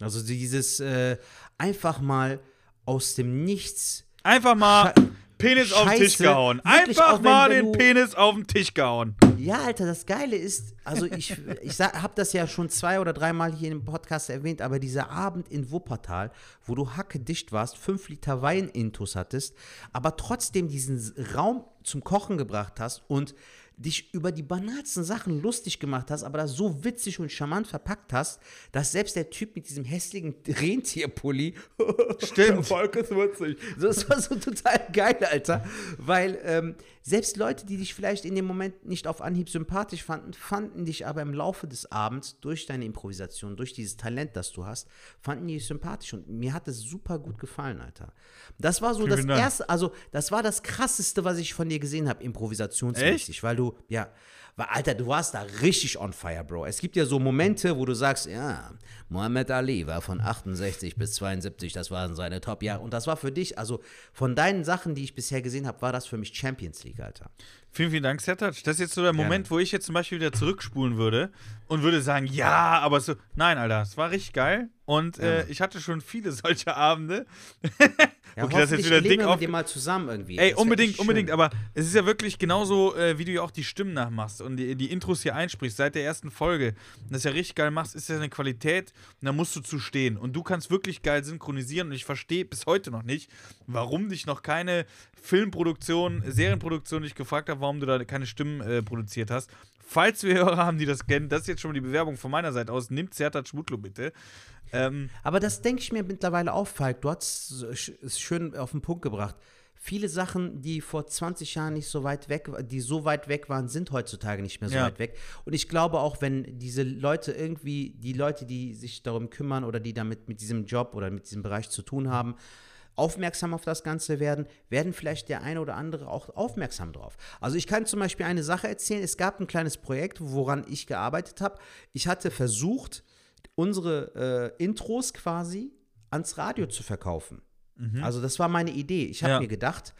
Also dieses äh, einfach mal aus dem Nichts. Einfach mal Schei- Penis auf den Tisch Scheiße. gehauen. Einfach mal den Penis auf den Tisch gehauen. Ja, Alter, das Geile ist, also ich, ich habe das ja schon zwei oder dreimal hier im Podcast erwähnt, aber dieser Abend in Wuppertal, wo du hacke dicht warst, fünf Liter Wein intus hattest, aber trotzdem diesen Raum zum Kochen gebracht hast und dich über die banalsten Sachen lustig gemacht hast, aber das so witzig und charmant verpackt hast, dass selbst der Typ mit diesem hässlichen Rentierpulli Stimmt. Volk ist witzig. Das war so total geil, Alter. Weil ähm, selbst Leute, die dich vielleicht in dem Moment nicht auf Anhieb sympathisch fanden, fanden dich aber im Laufe des Abends durch deine Improvisation, durch dieses Talent, das du hast, fanden die dich sympathisch. Und mir hat es super gut gefallen, Alter. Das war so das Vielen Dank. erste, also das war das krasseste, was ich von dir gesehen habe, improvisationsmäßig. Weil du, ja, weil, Alter, du warst da richtig on fire, Bro. Es gibt ja so Momente, wo du sagst, ja, Muhammad Ali war von 68 bis 72, das waren seine Top-Jahre. Und das war für dich, also von deinen Sachen, die ich bisher gesehen habe, war das für mich Champions League, Alter. Vielen, vielen Dank, Sertac. Das ist jetzt so der Moment, wo ich jetzt zum Beispiel wieder zurückspulen würde und würde sagen, ja, aber so. Nein, Alter, es war richtig geil. Und äh, ich hatte schon viele solche Abende. Ja, Okay, das ist jetzt wieder dick wir auf- mit dir mal zusammen irgendwie. Ey, Das unbedingt, unbedingt, aber es ist ja wirklich genauso, äh, wie du ja auch die Stimmen nachmachst und die, die Intros hier einsprichst seit der ersten Folge. Und das ja richtig geil machst, ist ja eine Qualität und da musst du zu stehen. Und du kannst wirklich geil synchronisieren und ich verstehe bis heute noch nicht, warum dich noch keine Filmproduktion, Serienproduktion dich gefragt hat, warum du da keine Stimmen äh, produziert hast. Falls wir Hörer haben, die das kennen, das ist jetzt schon mal die Bewerbung von meiner Seite aus. Nimmt Zertat Schmutlo bitte. Ähm, Aber das denke ich mir mittlerweile auf, Falk. Du hast es schön auf den Punkt gebracht. Viele Sachen, die vor 20 Jahren nicht so weit weg, die so weit weg waren, sind heutzutage nicht mehr so Ja. weit weg. Und ich glaube auch, wenn diese Leute irgendwie, die Leute, die sich darum kümmern oder die damit mit diesem Job oder mit diesem Bereich zu tun haben, aufmerksam auf das Ganze werden, werden vielleicht der eine oder andere auch aufmerksam drauf. Also ich kann zum Beispiel eine Sache erzählen. Es gab ein kleines Projekt, woran ich gearbeitet habe. Ich hatte versucht, unsere äh, Intros quasi ans Radio zu verkaufen. Also das war meine Idee. Ich habe Ja. mir gedacht,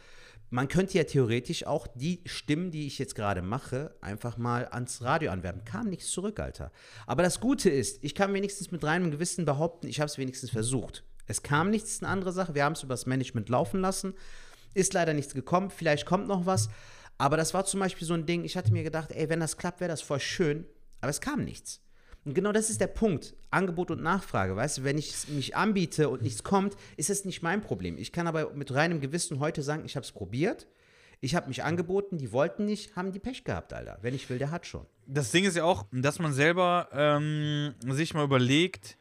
man könnte ja theoretisch auch die Stimmen, die ich jetzt gerade mache, einfach mal ans Radio anwerben. Kam nichts zurück, Alter. Aber das Gute ist, ich kann wenigstens mit reinem Gewissen behaupten, ich habe es wenigstens versucht. Es kam nichts, ist eine andere Sache. Wir haben es übers Management laufen lassen. Ist leider nichts gekommen. Vielleicht kommt noch was. Aber das war zum Beispiel so ein Ding, ich hatte mir gedacht, ey, wenn das klappt, wäre das voll schön. Aber es kam nichts. Und genau das ist der Punkt. Angebot und Nachfrage. Weißt du, wenn ich mich anbiete und nichts kommt, ist es nicht mein Problem. Ich kann aber mit reinem Gewissen heute sagen, ich habe es probiert. Ich habe mich angeboten, die wollten nicht, haben die Pech gehabt, Alter. Wenn ich will, der hat schon. das Ding ist ja auch, dass man selber ähm, sich mal überlegt,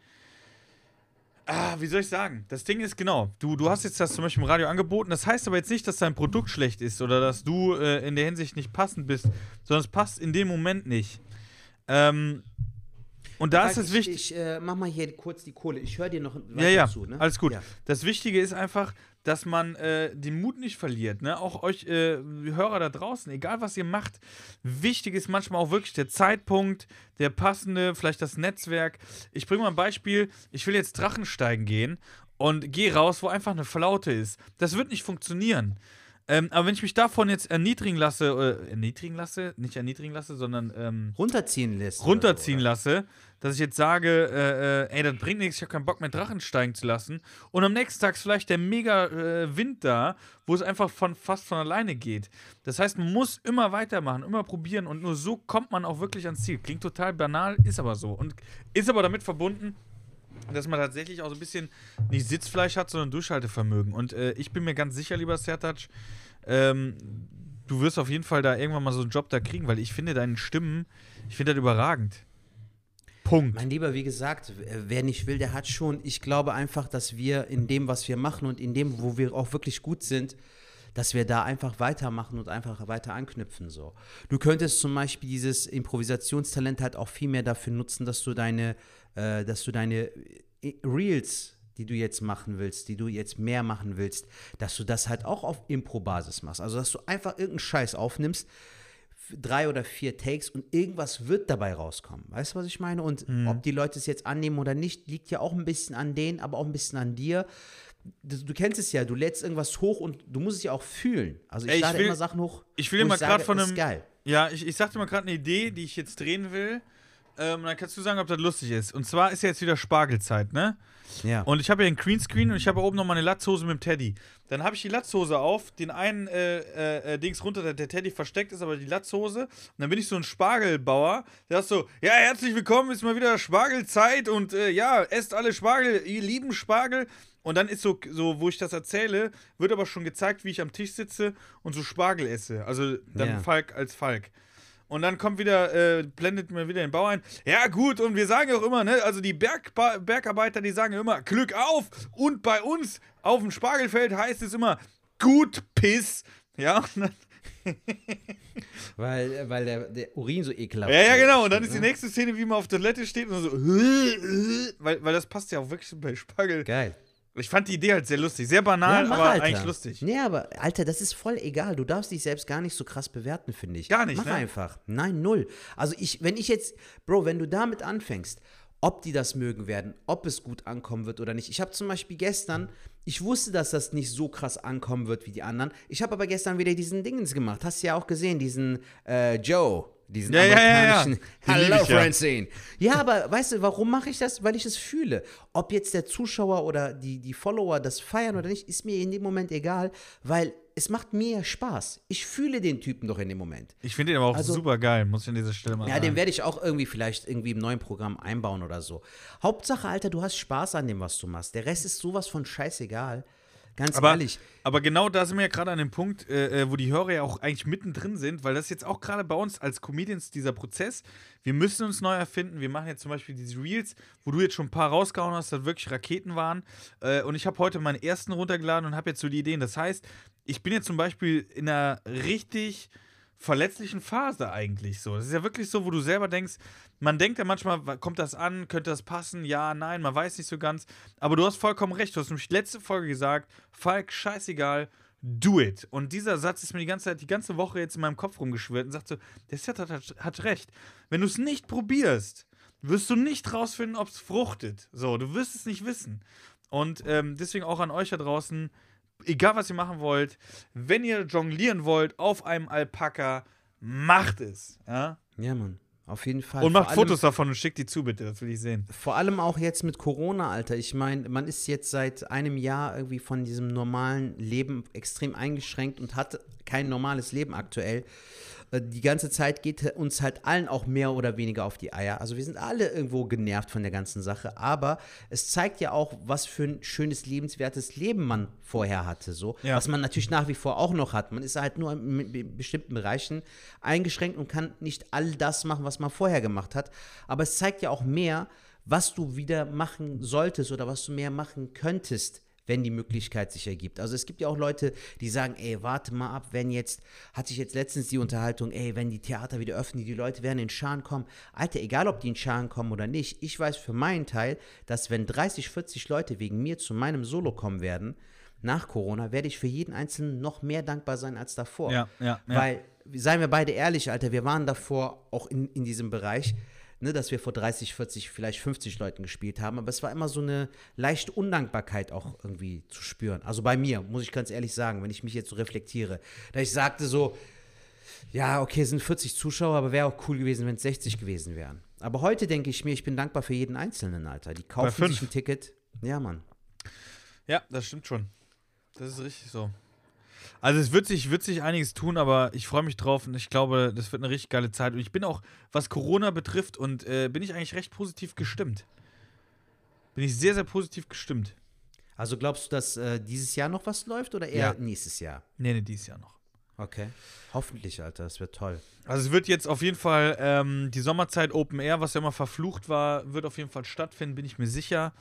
ah, wie soll ich sagen? Das Ding ist genau, du, du hast jetzt das zum Beispiel im Radio angeboten, das heißt aber jetzt nicht, dass dein Produkt schlecht ist oder dass du äh, in der Hinsicht nicht passend bist, sondern es passt in dem Moment nicht. Ähm, und da ist es ich, wichtig. Ich äh, mach mal hier kurz die Kohle. Ich höre dir noch Ja, ja, zu. Ne? alles gut. Ja. Das Wichtige ist einfach, dass man äh, den Mut nicht verliert. Ne? Auch euch äh, Hörer da draußen, egal was ihr macht, wichtig ist manchmal auch wirklich der Zeitpunkt, der passende, vielleicht das Netzwerk. Ich bringe mal ein Beispiel. Ich will jetzt Drachensteigen gehen und gehe raus, wo einfach eine Flaute ist. Das wird nicht funktionieren. Ähm, aber wenn ich mich davon jetzt erniedrigen lasse, äh, erniedrigen lasse, nicht erniedrigen lasse, sondern ähm, Runterziehen lässt. runterziehen so, lasse, dass ich jetzt sage, äh, äh, ey, das bringt nichts, ich habe keinen Bock mehr Drachen steigen zu lassen. Und am nächsten Tag ist vielleicht der mega äh, Wind da, wo es einfach von, fast von alleine geht. Das heißt, man muss immer weitermachen, immer probieren und nur so kommt man auch wirklich ans Ziel. Klingt total banal, ist aber so. Und ist aber damit verbunden, dass man tatsächlich auch so ein bisschen nicht Sitzfleisch hat, sondern Durchhaltevermögen. Und äh, ich bin mir ganz sicher, lieber Sertac, ähm, du wirst auf jeden Fall da irgendwann mal so einen Job da kriegen, weil ich finde deine Stimmen, ich finde das überragend. Punkt. Mein Lieber, wie gesagt, wer nicht will, der hat schon. Ich glaube einfach, dass wir in dem, was wir machen und in dem, wo wir auch wirklich gut sind, dass wir da einfach weitermachen und einfach weiter anknüpfen. So. Du könntest zum Beispiel dieses Improvisationstalent halt auch viel mehr dafür nutzen, dass du deine, äh, dass du deine äh, Reels die du jetzt machen willst, die du jetzt mehr machen willst, dass du das halt auch auf Impro-Basis machst. Also, dass du einfach irgendeinen Scheiß aufnimmst, drei oder vier Takes und irgendwas wird dabei rauskommen. Weißt du, was ich meine? Und ob die Leute es jetzt annehmen oder nicht, liegt ja auch ein bisschen an denen, aber auch ein bisschen an dir. Du, du kennst es ja, du lädst irgendwas hoch und du musst es ja auch fühlen. Also ich Ey, ich lade will- immer Sachen hoch. ich will dir mal sage, grad von einem- geil. Ja, ich, ich sagte mal gerade eine Idee, die ich jetzt drehen will. Ähm, dann kannst du sagen, ob das lustig ist. Und zwar ist ja jetzt wieder Spargelzeit, ne? Ja. Und ich habe ja einen Greenscreen und ich habe oben noch mal eine Latzhose mit dem Teddy. Dann habe ich die Latzhose auf, den einen äh, äh, äh, Dings runter, der, der Teddy versteckt ist, aber die Latzhose. Und dann bin ich so ein Spargelbauer, der sagt so: Ja, herzlich willkommen, ist mal wieder Spargelzeit und äh, ja, esst alle Spargel, ihr lieben Spargel. Und dann ist so, so, wo ich das erzähle, wird aber schon gezeigt, wie ich am Tisch sitze und so Spargel esse. Also dann Ja. Falk als Falk. Und dann kommt wieder, äh, blendet mir wieder den Bau ein. Ja, gut, und wir sagen auch immer, ne, also die Bergba Bergarbeiter, die sagen ja immer, Glück auf! Und bei uns auf dem Spargelfeld heißt es immer, gut Piss. Ja, und dann, Weil, äh, weil der, der Urin so ekelhaft ja, ja, ist, genau. Und dann ist die ne? nächste Szene, wie man auf Toilette steht und so, weil, weil das passt ja auch wirklich bei Spargel. Geil. Ich fand die Idee halt sehr lustig. Sehr banal, mach, aber Alter. eigentlich lustig. Nee, aber Alter, das ist voll egal. Du darfst dich selbst gar nicht so krass bewerten, finde ich. Gar nicht, Mach ne? einfach. Nein, null. Also ich, wenn ich jetzt, Bro, wenn du damit anfängst, ob die das mögen werden, ob es gut ankommen wird oder nicht. Ich habe zum Beispiel gestern, ich wusste, dass das nicht so krass ankommen wird wie die anderen. Ich habe aber gestern wieder diesen Dingens gemacht. Hast du ja auch gesehen, diesen äh, Joe. Diesen Ja, ja, ja, ja. amerikanischen. Lieb Hello, ja. Francine. Ja, aber weißt du, warum mache ich das? Weil ich es fühle. Ob jetzt der Zuschauer oder die, die Follower das feiern oder nicht, ist mir in dem Moment egal, weil es macht mir Spaß. Ich fühle den Typen doch in dem Moment. Ich finde den aber auch Also- super geil, muss ich an dieser Stelle mal Ja, sagen. den werde ich auch irgendwie vielleicht irgendwie im neuen Programm einbauen oder so. Hauptsache, Alter, du hast Spaß an dem, was du machst. Der Rest ist sowas von scheißegal. Ganz Aber, ehrlich. aber genau da sind wir ja gerade an dem Punkt, äh, äh, wo die Hörer ja auch eigentlich mittendrin sind, weil das ist jetzt auch gerade bei uns als Comedians dieser Prozess. Wir müssen uns neu erfinden. Wir machen jetzt zum Beispiel diese Reels, wo du jetzt schon ein paar rausgehauen hast, das wirklich Raketen waren. Äh, und ich habe heute meinen ersten runtergeladen und habe jetzt so die Ideen. Das heißt, ich bin jetzt zum Beispiel in einer richtig verletzlichen Phase eigentlich so. Das ist ja wirklich so, wo du selber denkst, man denkt ja manchmal, kommt das an, könnte das passen? Ja, nein, man weiß nicht so ganz. Aber du hast vollkommen recht. Du hast nämlich letzte Folge gesagt, Falk, scheißegal, do it. Und dieser Satz ist mir die ganze Zeit, die ganze Woche jetzt in meinem Kopf rumgeschwirrt und sagt so, der Set hat, hat, hat recht. Wenn du es nicht probierst, wirst du nicht rausfinden, ob es fruchtet. So, du wirst es nicht wissen. Und ähm, deswegen auch an euch da draußen, egal was ihr machen wollt, wenn ihr jonglieren wollt auf einem Alpaka, macht es. Ja? Ja, Mann. Auf jeden Fall. Und macht allem- Fotos davon und schickt die zu, bitte. Das will ich sehen. Vor allem auch jetzt mit Corona, Alter. Ich meine, man ist jetzt seit einem Jahr irgendwie von diesem normalen Leben extrem eingeschränkt und hat kein normales Leben aktuell. Die ganze Zeit geht uns halt allen auch mehr oder weniger auf die Eier. Also wir sind alle irgendwo genervt von der ganzen Sache. Aber es zeigt ja auch, was für ein schönes, lebenswertes Leben man vorher hatte. So. Ja. Was man natürlich nach wie vor auch noch hat. Man ist halt nur in be- bestimmten Bereichen eingeschränkt und kann nicht all das machen, was man vorher gemacht hat. Aber es zeigt ja auch mehr, was du wieder machen solltest oder was du mehr machen könntest, wenn die Möglichkeit sich ergibt. Also es gibt ja auch Leute, die sagen, ey, warte mal ab, wenn jetzt, hatte ich jetzt letztens die Unterhaltung, ey, wenn die Theater wieder öffnen, die Leute werden in Scharen kommen. Alter, egal ob die in Scharen kommen oder nicht, ich weiß für meinen Teil, dass wenn 30, 40 Leute wegen mir zu meinem Solo kommen werden, nach Corona, werde ich für jeden Einzelnen noch mehr dankbar sein als davor. Ja, ja, ja. Weil, seien wir beide ehrlich, Alter, wir waren davor auch in, in diesem Bereich, ne, dass wir vor 30, 40, vielleicht 50 Leuten gespielt haben, aber es war immer so eine leichte Undankbarkeit auch irgendwie zu spüren. Also bei mir, muss ich ganz ehrlich sagen, wenn ich mich jetzt so reflektiere, da ich sagte so, ja, okay, es sind 40 Zuschauer, aber wäre auch cool gewesen, wenn es 60 gewesen wären. Aber heute denke ich mir, ich bin dankbar für jeden Einzelnen, Alter. Die kaufen sich ein Ticket. Ja, Mann. Ja, das stimmt schon. Das ist richtig so. Also es wird sich, wird sich einiges tun, aber ich freue mich drauf und ich glaube, das wird eine richtig geile Zeit. Und ich bin auch, was Corona betrifft, und äh, bin ich eigentlich recht positiv gestimmt. Bin ich sehr, sehr positiv gestimmt. Also glaubst du, dass äh, dieses Jahr noch was läuft oder eher Ja. nächstes Jahr? Nee, nee, dieses Jahr noch. Okay. Hoffentlich, Alter, das wird toll. Also es wird jetzt auf jeden Fall ähm, die Sommerzeit Open Air, was ja immer verflucht war, wird auf jeden Fall stattfinden, bin ich mir sicher.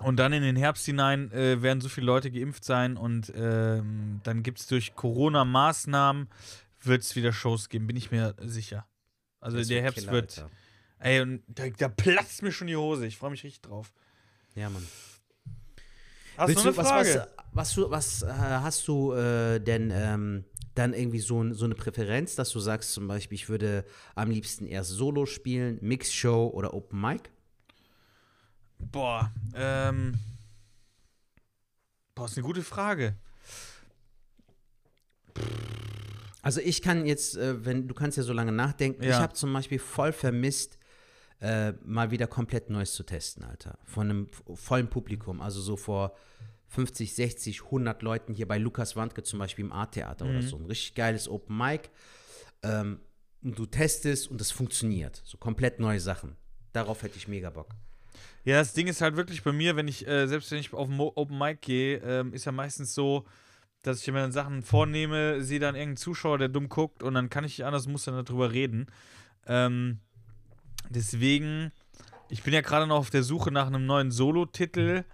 Und dann in den Herbst hinein äh, werden so viele Leute geimpft sein und ähm, dann gibt es durch Corona-Maßnahmen, wird es wieder Shows geben, bin ich mir sicher. Also Das der wird Herbst Killer, wird, Alter. ey, und da, da platzt mir schon die Hose, ich freue mich richtig drauf. Ja, Mann. Hast Willst du eine was, Frage? was, was, du, was äh, hast du äh, denn ähm, dann irgendwie so, so eine Präferenz, dass du sagst zum Beispiel, ich würde am liebsten erst Solo spielen, Mixshow oder Open Mic? Boah, ähm. Boah, ist eine gute Frage. Also ich kann jetzt, äh, wenn du kannst ja so lange nachdenken, Ja. ich habe zum Beispiel voll vermisst, äh, mal wieder komplett Neues zu testen, Alter. Von einem vollen Publikum, also so vor 50, 60, 100 Leuten hier bei Lukas Wandke zum Beispiel im Art-Theater oder so. Ein richtig geiles Open Mic. Ähm, und du testest und es funktioniert. So komplett neue Sachen. Darauf hätte ich mega Bock. Ja, das Ding ist halt wirklich bei mir, wenn ich, äh, selbst wenn ich auf Mo- Open Mic gehe, ähm, ist ja meistens so, dass ich mir dann Sachen vornehme, sehe dann irgendeinen Zuschauer, der dumm guckt und dann kann ich nicht anders, muss dann darüber reden. Ähm, deswegen, ich bin ja gerade noch auf der Suche nach einem neuen Solo-Titel.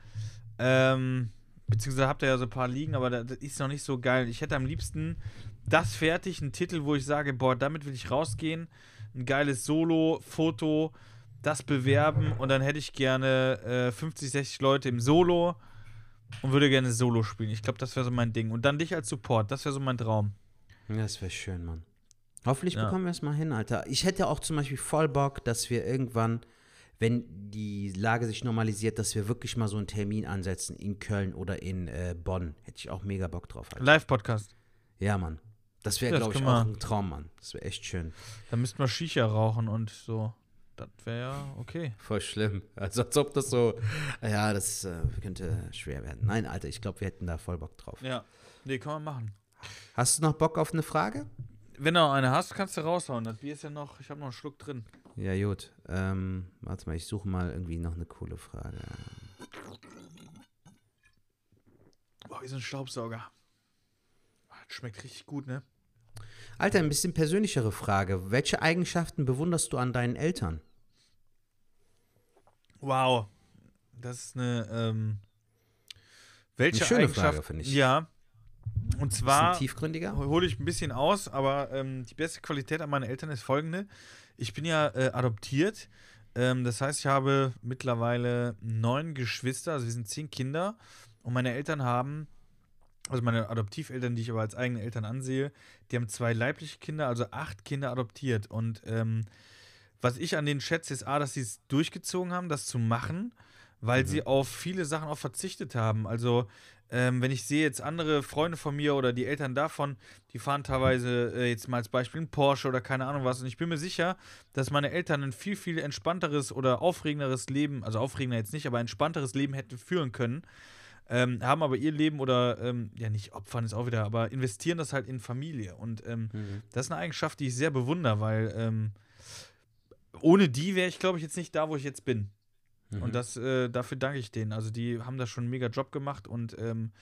Ähm, beziehungsweise habt ihr ja so ein paar liegen, aber das, ist noch nicht so geil. Ich hätte am liebsten das fertig, einen Titel, wo ich sage, boah, damit will ich rausgehen. Ein geiles Solo-Foto, das bewerben und dann hätte ich gerne äh, 50, 60 Leute im Solo und würde gerne Solo spielen. Ich glaube, das wäre so mein Ding. Und dann dich als Support, das wäre so mein Traum. Das wäre schön, Mann. Hoffentlich Ja. bekommen wir es mal hin, Alter. Ich hätte auch zum Beispiel voll Bock, dass wir irgendwann, wenn die Lage sich normalisiert, dass wir wirklich mal so einen Termin ansetzen in Köln oder in äh, Bonn. Hätte ich auch mega Bock drauf. Live-Podcast. Ja, Mann. Das wäre, glaube ich, auch ein Traum, Mann. Das wäre echt schön. Da müssten wir Shisha rauchen und so. Das wäre ja okay. Voll schlimm. Also als ob das so, ja, das äh, könnte schwer werden. Nein, Alter, ich glaube, wir hätten da voll Bock drauf. Ja. Nee, kann man machen. Hast du noch Bock auf eine Frage? Wenn du noch eine hast, kannst du raushauen. Das Bier ist ja noch, ich habe noch einen Schluck drin. Ja, gut. Ähm, warte mal, ich suche mal irgendwie noch eine coole Frage. Boah, wie so ein Staubsauger. Ah, Das schmeckt richtig gut, ne? Alter, ein bisschen persönlichere Frage. Welche Eigenschaften bewunderst du an deinen Eltern? Wow. Das ist eine, ähm, welche Eine schöne Eigenschaft, Frage, finde ich. Ja. Und zwar tiefgründiger? hole ich ein bisschen aus, aber ähm, die beste Qualität an meinen Eltern ist folgende. Ich bin ja äh, adoptiert. Ähm, das heißt, ich habe mittlerweile neun Geschwister, also wir sind zehn Kinder. Und meine Eltern haben, also meine Adoptiveltern, die ich aber als eigene Eltern ansehe, die haben zwei leibliche Kinder, also acht Kinder adoptiert. Und ähm, was ich an denen schätze, ist A, dass sie es durchgezogen haben, das zu machen, weil sie auf viele Sachen auch verzichtet haben. Also, ähm, wenn ich sehe jetzt andere Freunde von mir oder die Eltern davon, die fahren teilweise äh, jetzt mal als Beispiel einen Porsche oder keine Ahnung was. Und ich bin mir sicher, dass meine Eltern ein viel, viel entspannteres oder aufregenderes Leben, also aufregender jetzt nicht, aber entspannteres Leben hätten führen können. Ähm, haben aber ihr Leben oder, ähm, ja, nicht opfern ist auch wieder, aber investieren das halt in Familie. Und ähm, Mhm. das ist eine Eigenschaft, die ich sehr bewundere, weil ähm, ohne die wäre ich, glaube ich, jetzt nicht da, wo ich jetzt bin. Mhm. Und das, äh, dafür danke ich denen. Also die haben da schon einen mega Job gemacht und ähm,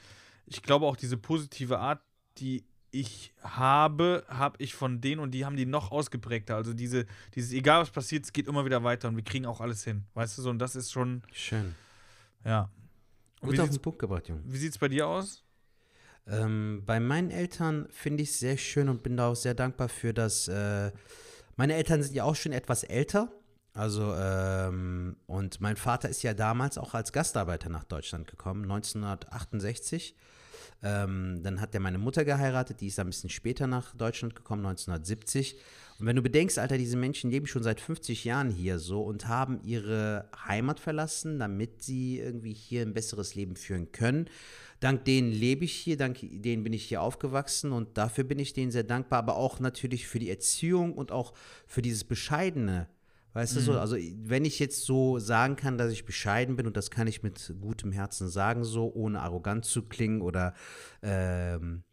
ich glaube auch diese positive Art, die ich habe, habe ich von denen und die haben die noch ausgeprägter. Also diese, dieses, egal was passiert, es geht immer wieder weiter und wir kriegen auch alles hin. Weißt du so, und das ist schon, Schön. ja. Und Gut wie auf den Punkt gebracht, Junge. wie sieht's bei dir aus? Ähm, bei meinen Eltern finde ich es sehr schön und bin da auch sehr dankbar für, dass äh, meine Eltern sind ja auch schon etwas älter. Also, ähm, und mein Vater ist ja damals auch als Gastarbeiter nach Deutschland gekommen, 1968. Ähm, dann hat er meine Mutter geheiratet, die ist ein bisschen später nach Deutschland gekommen, 1970. Und wenn du bedenkst, Alter, diese Menschen leben schon seit 50 Jahren hier so und haben ihre Heimat verlassen, damit sie irgendwie hier ein besseres Leben führen können. Dank denen lebe ich hier, dank denen bin ich hier aufgewachsen und dafür bin ich denen sehr dankbar, aber auch natürlich für die Erziehung und auch für dieses Bescheidene. Weißt du so, also wenn ich jetzt so sagen kann, dass ich bescheiden bin und das kann ich mit gutem Herzen sagen, so ohne arrogant zu klingen oder ähm,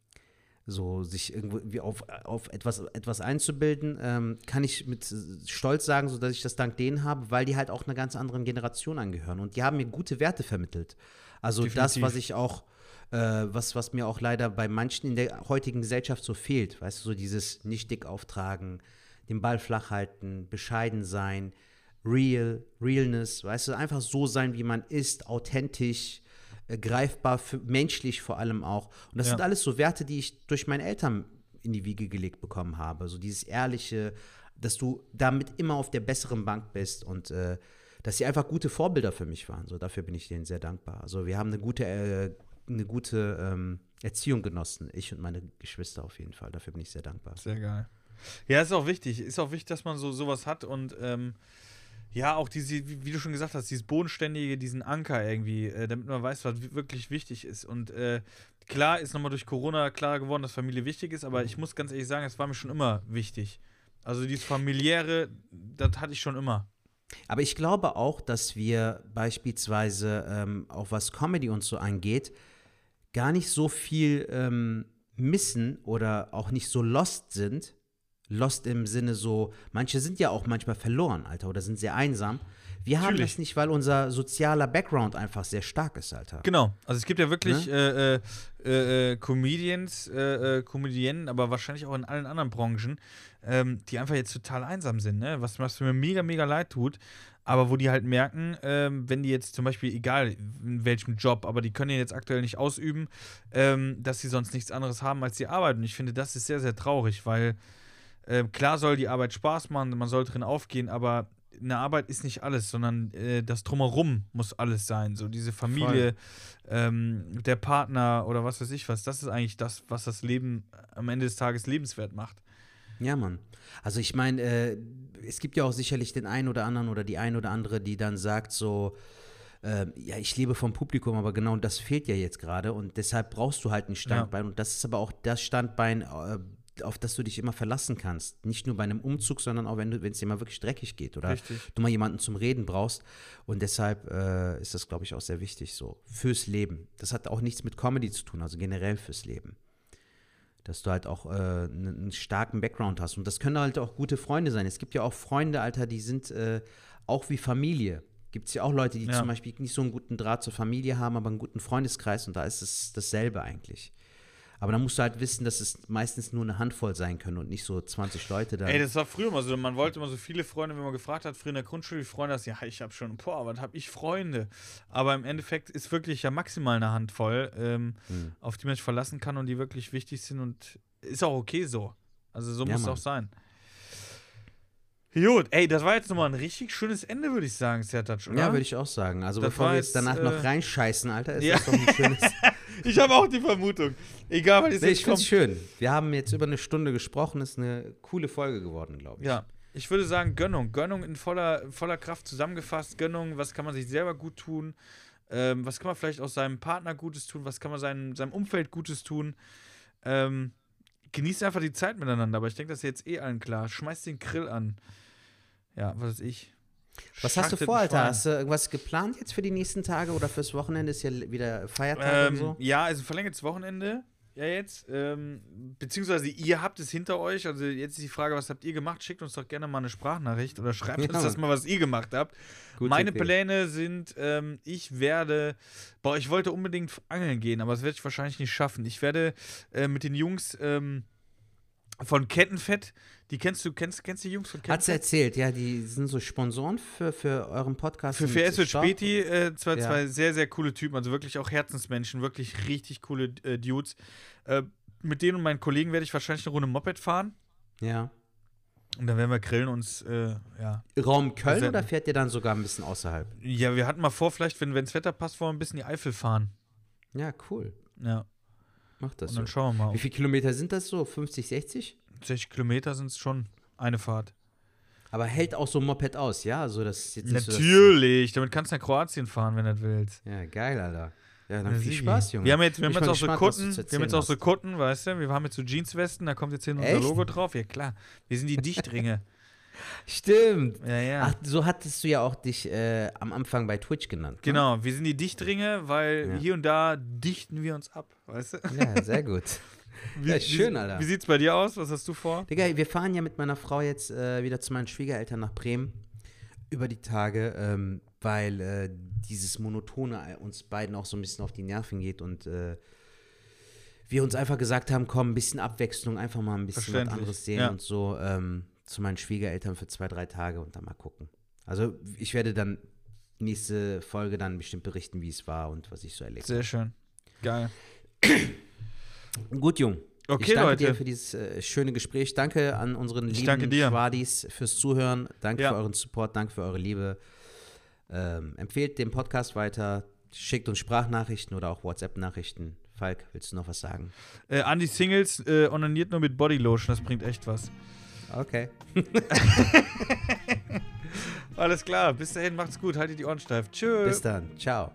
so sich irgendwie auf, auf etwas, etwas einzubilden, ähm, kann ich mit Stolz sagen, so dass ich das dank denen habe, weil die halt auch einer ganz anderen Generation angehören und die haben mir gute Werte vermittelt. Also das, Definitiv. was ich auch, äh, was, was mir auch leider bei manchen in der heutigen Gesellschaft so fehlt, weißt du, so dieses nicht dick auftragen, den Ball flach halten, bescheiden sein, real, realness, weißt du, einfach so sein, wie man ist, authentisch, äh, greifbar, für, menschlich vor allem auch. Und das Ja. sind alles so Werte, die ich durch meine Eltern in die Wiege gelegt bekommen habe. So dieses ehrliche, dass du damit immer auf der besseren Bank bist und äh, dass sie einfach gute Vorbilder für mich waren. So, dafür bin ich denen sehr dankbar. Also wir haben eine gute, äh, eine gute ähm, Erziehung genossen, ich und meine Geschwister auf jeden Fall. Dafür bin ich sehr dankbar. Sehr geil. Ja, ist auch wichtig. Ist auch wichtig, dass man so sowas hat und ähm, ja, auch diese, wie, du schon gesagt hast, dieses Bodenständige, diesen Anker irgendwie, äh, damit man weiß, was wirklich wichtig ist. Und äh, klar ist nochmal durch Corona klar geworden, dass Familie wichtig ist, aber ich muss ganz ehrlich sagen, es war mir schon immer wichtig. Also dieses familiäre, das hatte ich schon immer. Aber ich glaube auch, dass wir beispielsweise, ähm, auch was Comedy und so angeht, gar nicht so viel ähm, missen oder auch nicht so lost sind. Lost im Sinne so, manche sind ja auch manchmal verloren, Alter, oder sind sehr einsam. Wir haben Natürlich. das nicht, weil unser sozialer Background einfach sehr stark ist, Alter. Genau. Also es gibt ja wirklich Ne? äh, äh, äh, Comedians, äh, äh, Comedienne, aber wahrscheinlich auch in allen anderen Branchen, ähm, die einfach jetzt total einsam sind, ne? Was, was mir mega, mega leid tut. Aber wo die halt merken, ähm, wenn die jetzt zum Beispiel, egal in welchem Job, aber die können den jetzt aktuell nicht ausüben, ähm, dass sie sonst nichts anderes haben als die Arbeit. Und ich finde, das ist sehr, sehr traurig, weil äh, klar soll die Arbeit Spaß machen, man soll drin aufgehen, aber eine Arbeit ist nicht alles, sondern äh, das Drumherum muss alles sein. So diese Familie, ähm, der Partner oder was weiß ich was. Das ist eigentlich das, was das Leben am Ende des Tages lebenswert macht. Ja, Mann. Also ich meine, äh, es gibt ja auch sicherlich den einen oder anderen oder die ein oder andere, die dann sagt so, äh, ja, ich lebe vom Publikum, aber genau das fehlt ja jetzt gerade und deshalb brauchst du halt ein Standbein und das ist aber auch das Standbein, äh, auf das du dich immer verlassen kannst. Nicht nur bei einem Umzug, sondern auch wenn es dir mal wirklich dreckig geht oder Richtig. du mal jemanden zum Reden brauchst. Und deshalb äh, ist das, glaube ich, auch sehr wichtig so. Fürs Leben. Das hat auch nichts mit Comedy zu tun, also generell fürs Leben. Dass du halt auch äh, einen, einen starken Background hast. Und das können halt auch gute Freunde sein. Es gibt ja auch Freunde, Alter, die sind äh, auch wie Familie. Gibt es ja auch Leute, die Ja. zum Beispiel nicht so einen guten Draht zur Familie haben, aber einen guten Freundeskreis. Und da ist es dasselbe eigentlich. Aber dann musst du halt wissen, dass es meistens nur eine Handvoll sein können und nicht so 20 Leute da. Ey, das war früher immer so. Man wollte immer so viele Freunde, wenn man gefragt hat, früher in der Grundschule, wie Freunde hast, ja, ich habe schon, boah, was habe ich Freunde? Aber im Endeffekt ist wirklich ja maximal eine Handvoll, ähm, Hm. auf die man sich verlassen kann und die wirklich wichtig sind und ist auch okay so. Also so Ja, muss es Mann. auch sein. Gut, ey, das war jetzt nochmal ein richtig schönes Ende, würde ich sagen, Sertac, oder? Ja, würde ich auch sagen. Also Das bevor wir jetzt jetzt, danach äh, noch reinscheißen, Alter, ist ja. das doch ein schönes. Ich habe auch die Vermutung. Egal, was jetzt nee, ich finde es schön. Wir haben jetzt über eine Stunde gesprochen, ist eine coole Folge geworden, glaube ich. Ja, ich würde sagen Gönnung. Gönnung in voller, voller Kraft zusammengefasst. Gönnung, was kann man sich selber gut tun? Ähm, was kann man vielleicht auch seinem Partner Gutes tun? Was kann man seinem, seinem Umfeld Gutes tun? Ähm, genießt einfach die Zeit miteinander. Aber ich denke, das ist jetzt eh allen klar. Schmeißt den Grill an. Ja, was weiß ich. Was hast du vor, Alter? Hast du irgendwas geplant jetzt für die nächsten Tage oder fürs Wochenende? Ist ja wieder Feiertag und Ähm, so. Ja, also verlängertes Wochenende. Ja, jetzt. Ähm, beziehungsweise ihr habt es hinter euch. Also jetzt ist die Frage, was habt ihr gemacht? Schickt uns doch gerne mal eine Sprachnachricht oder schreibt Ja, uns das mal, was ihr gemacht habt. Gute Meine Idee. Pläne sind, ähm, ich werde, boah, ich wollte unbedingt angeln gehen, aber das werde ich wahrscheinlich nicht schaffen. Ich werde äh, mit den Jungs ähm, von Kettenfett, die kennst du, kennst, kennst du die Jungs von Hat sie Kettenfett? erzählt, ja, die sind so Sponsoren für, für euren Podcast. Für, und wird Stopp. Späti, äh, zwei, Ja. zwei sehr, sehr coole Typen, also wirklich auch Herzensmenschen, wirklich richtig coole äh, Dudes. Äh, mit denen und meinen Kollegen werde ich wahrscheinlich eine Runde Moped fahren Ja. und dann werden wir grillen uns, äh, ja. Raum Köln oder fährt ihr dann sogar ein bisschen außerhalb? Ja, wir hatten mal vor, vielleicht, wenn das Wetter passt, wollen wir ein bisschen die Eifel fahren. Ja, cool. Ja, Macht das und so. dann schauen wir mal. Wie viele Kilometer sind das so? 50, 60? 60 Kilometer sind es schon eine Fahrt. Aber hält auch so ein Moped aus, ja? Also das ist jetzt Natürlich, damit kannst du nach Kroatien fahren, wenn du das willst. So, ja, geil, Alter. Ja, dann Ja, viel. Spaß, Junge. Wir haben jetzt, wir haben jetzt auch so gespannt, du Kutten, zu wir haben jetzt auch so. Kutten, weißt du, wir haben jetzt so Jeanswesten, da kommt jetzt hier unser Echt? Logo drauf. Ja klar, wir sind die Dichtringe. Stimmt. ja, ja. Ach, so hattest du ja auch dich äh, am Anfang bei Twitch genannt. ne? Genau, wir sind die Dichtringe, weil Ja. hier und da dichten wir uns ab, weißt du? Ja, sehr gut. Wie, Ja, schön, Alter. Wie, wie sieht's bei dir aus? Was hast du vor? Digga, wir fahren ja mit meiner Frau jetzt äh, wieder zu meinen Schwiegereltern nach Bremen über die Tage, ähm, weil äh, dieses Monotone uns beiden auch so ein bisschen auf die Nerven geht und äh, wir uns einfach gesagt haben, komm, ein bisschen Abwechslung, einfach mal ein bisschen was anderes sehen ja. und so ähm, zu meinen Schwiegereltern für zwei, drei Tage und dann mal gucken. Also ich werde dann nächste Folge dann bestimmt berichten, wie es war und was ich so erlebt Sehr schön. Geil. habe. Gut, Jung. Okay, ich danke Leute. dir für dieses äh, schöne Gespräch. Danke an unseren Ich lieben. Schwadis fürs Zuhören. Danke Ja. für euren Support. Danke für eure Liebe. Ähm, empfehlt den Podcast weiter, schickt uns Sprachnachrichten oder auch WhatsApp-Nachrichten. Falk, willst du noch was sagen? Äh, an die Singles äh, onaniert nur mit Bodylotion, das bringt echt was. Okay. Alles klar, bis dahin, macht's gut, haltet die Ohren steif. Tschö. Bis dann. Ciao.